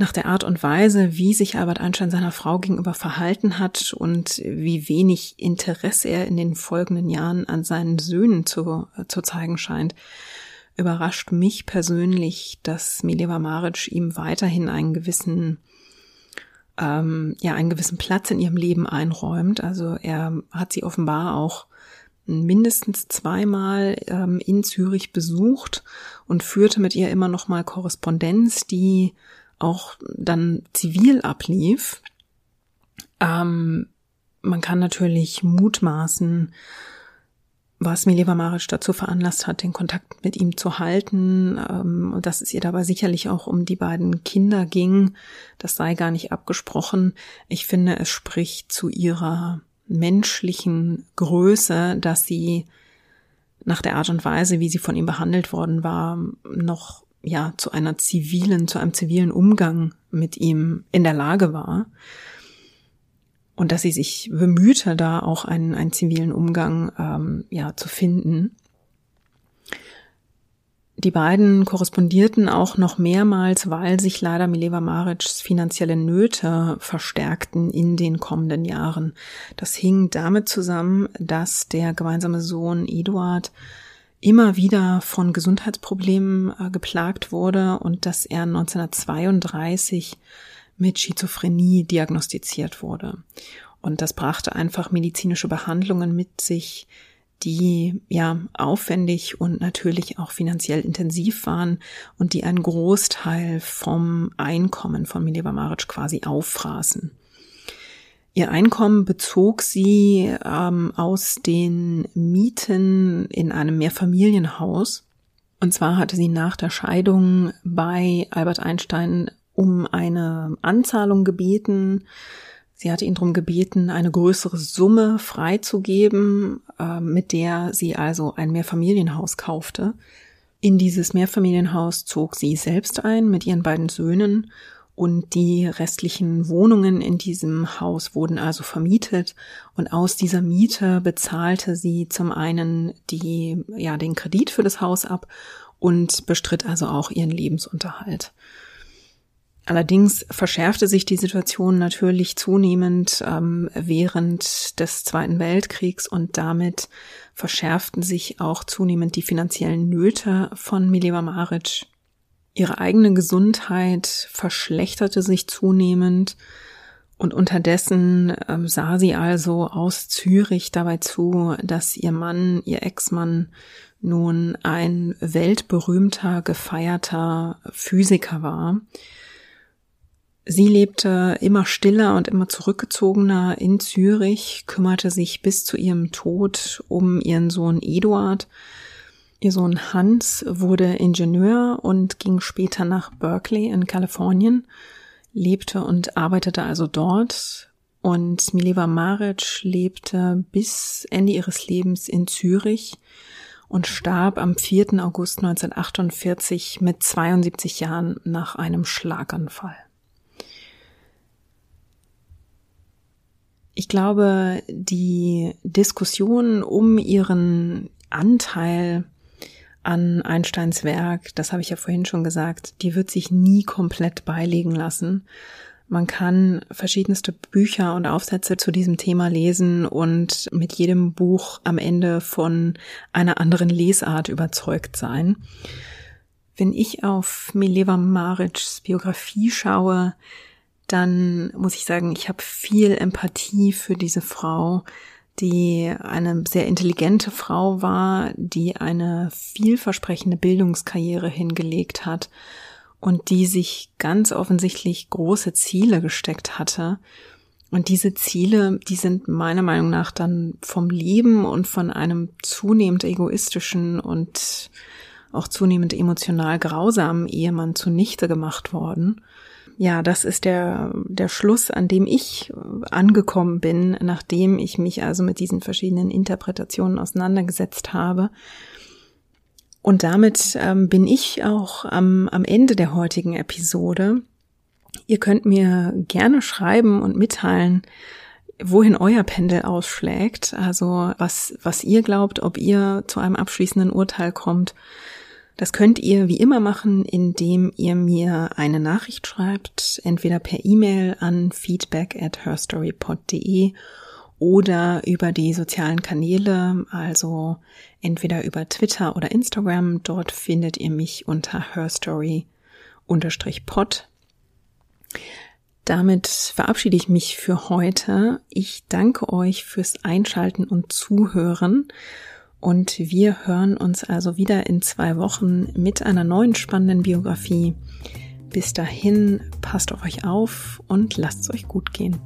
A: Nach der Art und Weise, wie sich Albert Einstein seiner Frau gegenüber verhalten hat und wie wenig Interesse er in den folgenden Jahren an seinen Söhnen zu, äh, zu zeigen scheint, überrascht mich persönlich, dass Mileva Maric ihm weiterhin einen gewissen ähm, ja einen gewissen Platz in ihrem Leben einräumt. Also er hat sie offenbar auch mindestens zweimal ähm, in Zürich besucht und führte mit ihr immer noch mal Korrespondenz, die auch dann zivil ablief. Ähm, man kann natürlich mutmaßen, was Mileva Maric dazu veranlasst hat, den Kontakt mit ihm zu halten, ähm, dass es ihr dabei sicherlich auch um die beiden Kinder ging, das sei gar nicht abgesprochen. Ich finde, es spricht zu ihrer menschlichen Größe, dass sie nach der Art und Weise, wie sie von ihm behandelt worden war, noch ja zu einer zivilen, zu einem zivilen Umgang mit ihm in der Lage war und dass sie sich bemühte, da auch einen, einen zivilen Umgang ähm, ja zu finden. Die beiden korrespondierten auch noch mehrmals, weil sich leider Mileva Marics finanzielle Nöte verstärkten in den kommenden Jahren. Das hing damit zusammen, dass der gemeinsame Sohn Eduard immer wieder von Gesundheitsproblemen äh, geplagt wurde und dass er 1932 mit Schizophrenie diagnostiziert wurde. Und das brachte einfach medizinische Behandlungen mit sich, die ja aufwendig und natürlich auch finanziell intensiv waren und die einen Großteil vom Einkommen von Mileva Maric quasi auffraßen. Ihr Einkommen bezog sie ähm, aus den Mieten in einem Mehrfamilienhaus. Und zwar hatte sie nach der Scheidung bei Albert Einstein um eine Anzahlung gebeten. Sie hatte ihn darum gebeten, eine größere Summe freizugeben, äh, mit der sie also ein Mehrfamilienhaus kaufte. In dieses Mehrfamilienhaus zog sie selbst ein mit ihren beiden Söhnen und die restlichen Wohnungen in diesem Haus wurden also vermietet und aus dieser Miete bezahlte sie zum einen die, ja, den Kredit für das Haus ab und bestritt also auch ihren Lebensunterhalt. Allerdings verschärfte sich die Situation natürlich zunehmend ähm, während des Zweiten Weltkriegs und damit verschärften sich auch zunehmend die finanziellen Nöte von Mileva Maric. Ihre eigene Gesundheit verschlechterte sich zunehmend und unterdessen ähm, sah sie also aus Zürich dabei zu, dass ihr Mann, ihr Ex-Mann, nun ein weltberühmter, gefeierter Physiker war Sie lebte immer stiller und immer zurückgezogener in Zürich, kümmerte sich bis zu ihrem Tod um ihren Sohn Eduard. Ihr Sohn Hans wurde Ingenieur und ging später nach Berkeley in Kalifornien, lebte und arbeitete also dort. Und Mileva Maric lebte bis Ende ihres Lebens in Zürich und starb am 4. August 1948 mit 72 Jahren nach einem Schlaganfall. Ich glaube, die Diskussion um ihren Anteil an Einsteins Werk, das habe ich ja vorhin schon gesagt, die wird sich nie komplett beilegen lassen. Man kann verschiedenste Bücher und Aufsätze zu diesem Thema lesen und mit jedem Buch am Ende von einer anderen Lesart überzeugt sein. Wenn ich auf Mileva Marics Biografie schaue, dann muss ich sagen, ich habe viel Empathie für diese Frau, die eine sehr intelligente Frau war, die eine vielversprechende Bildungskarriere hingelegt hat und die sich ganz offensichtlich große Ziele gesteckt hatte Und diese Ziele, die sind meiner Meinung nach dann vom Leben und von einem zunehmend egoistischen und auch zunehmend emotional grausamen Ehemann zunichte gemacht worden. Ja, das ist der, der Schluss, an dem ich angekommen bin, nachdem ich mich also mit diesen verschiedenen Interpretationen auseinandergesetzt habe. Und damit ähm, bin ich auch am, am Ende der heutigen Episode. Ihr könnt mir gerne schreiben und mitteilen, wohin euer Pendel ausschlägt, also was, was ihr glaubt, ob ihr zu einem abschließenden Urteil kommt. Das könnt ihr wie immer machen, indem ihr mir eine Nachricht schreibt, entweder per E-Mail an feedback at herstorypod.de oder über die sozialen Kanäle, also entweder über Twitter oder Instagram. Dort findet ihr mich unter herstory-pod. Damit verabschiede ich mich für heute. Ich danke euch fürs Einschalten und Zuhören. Und wir hören uns also wieder in zwei Wochen mit einer neuen spannenden Biografie. Bis dahin, passt auf euch auf und lasst es euch gut gehen.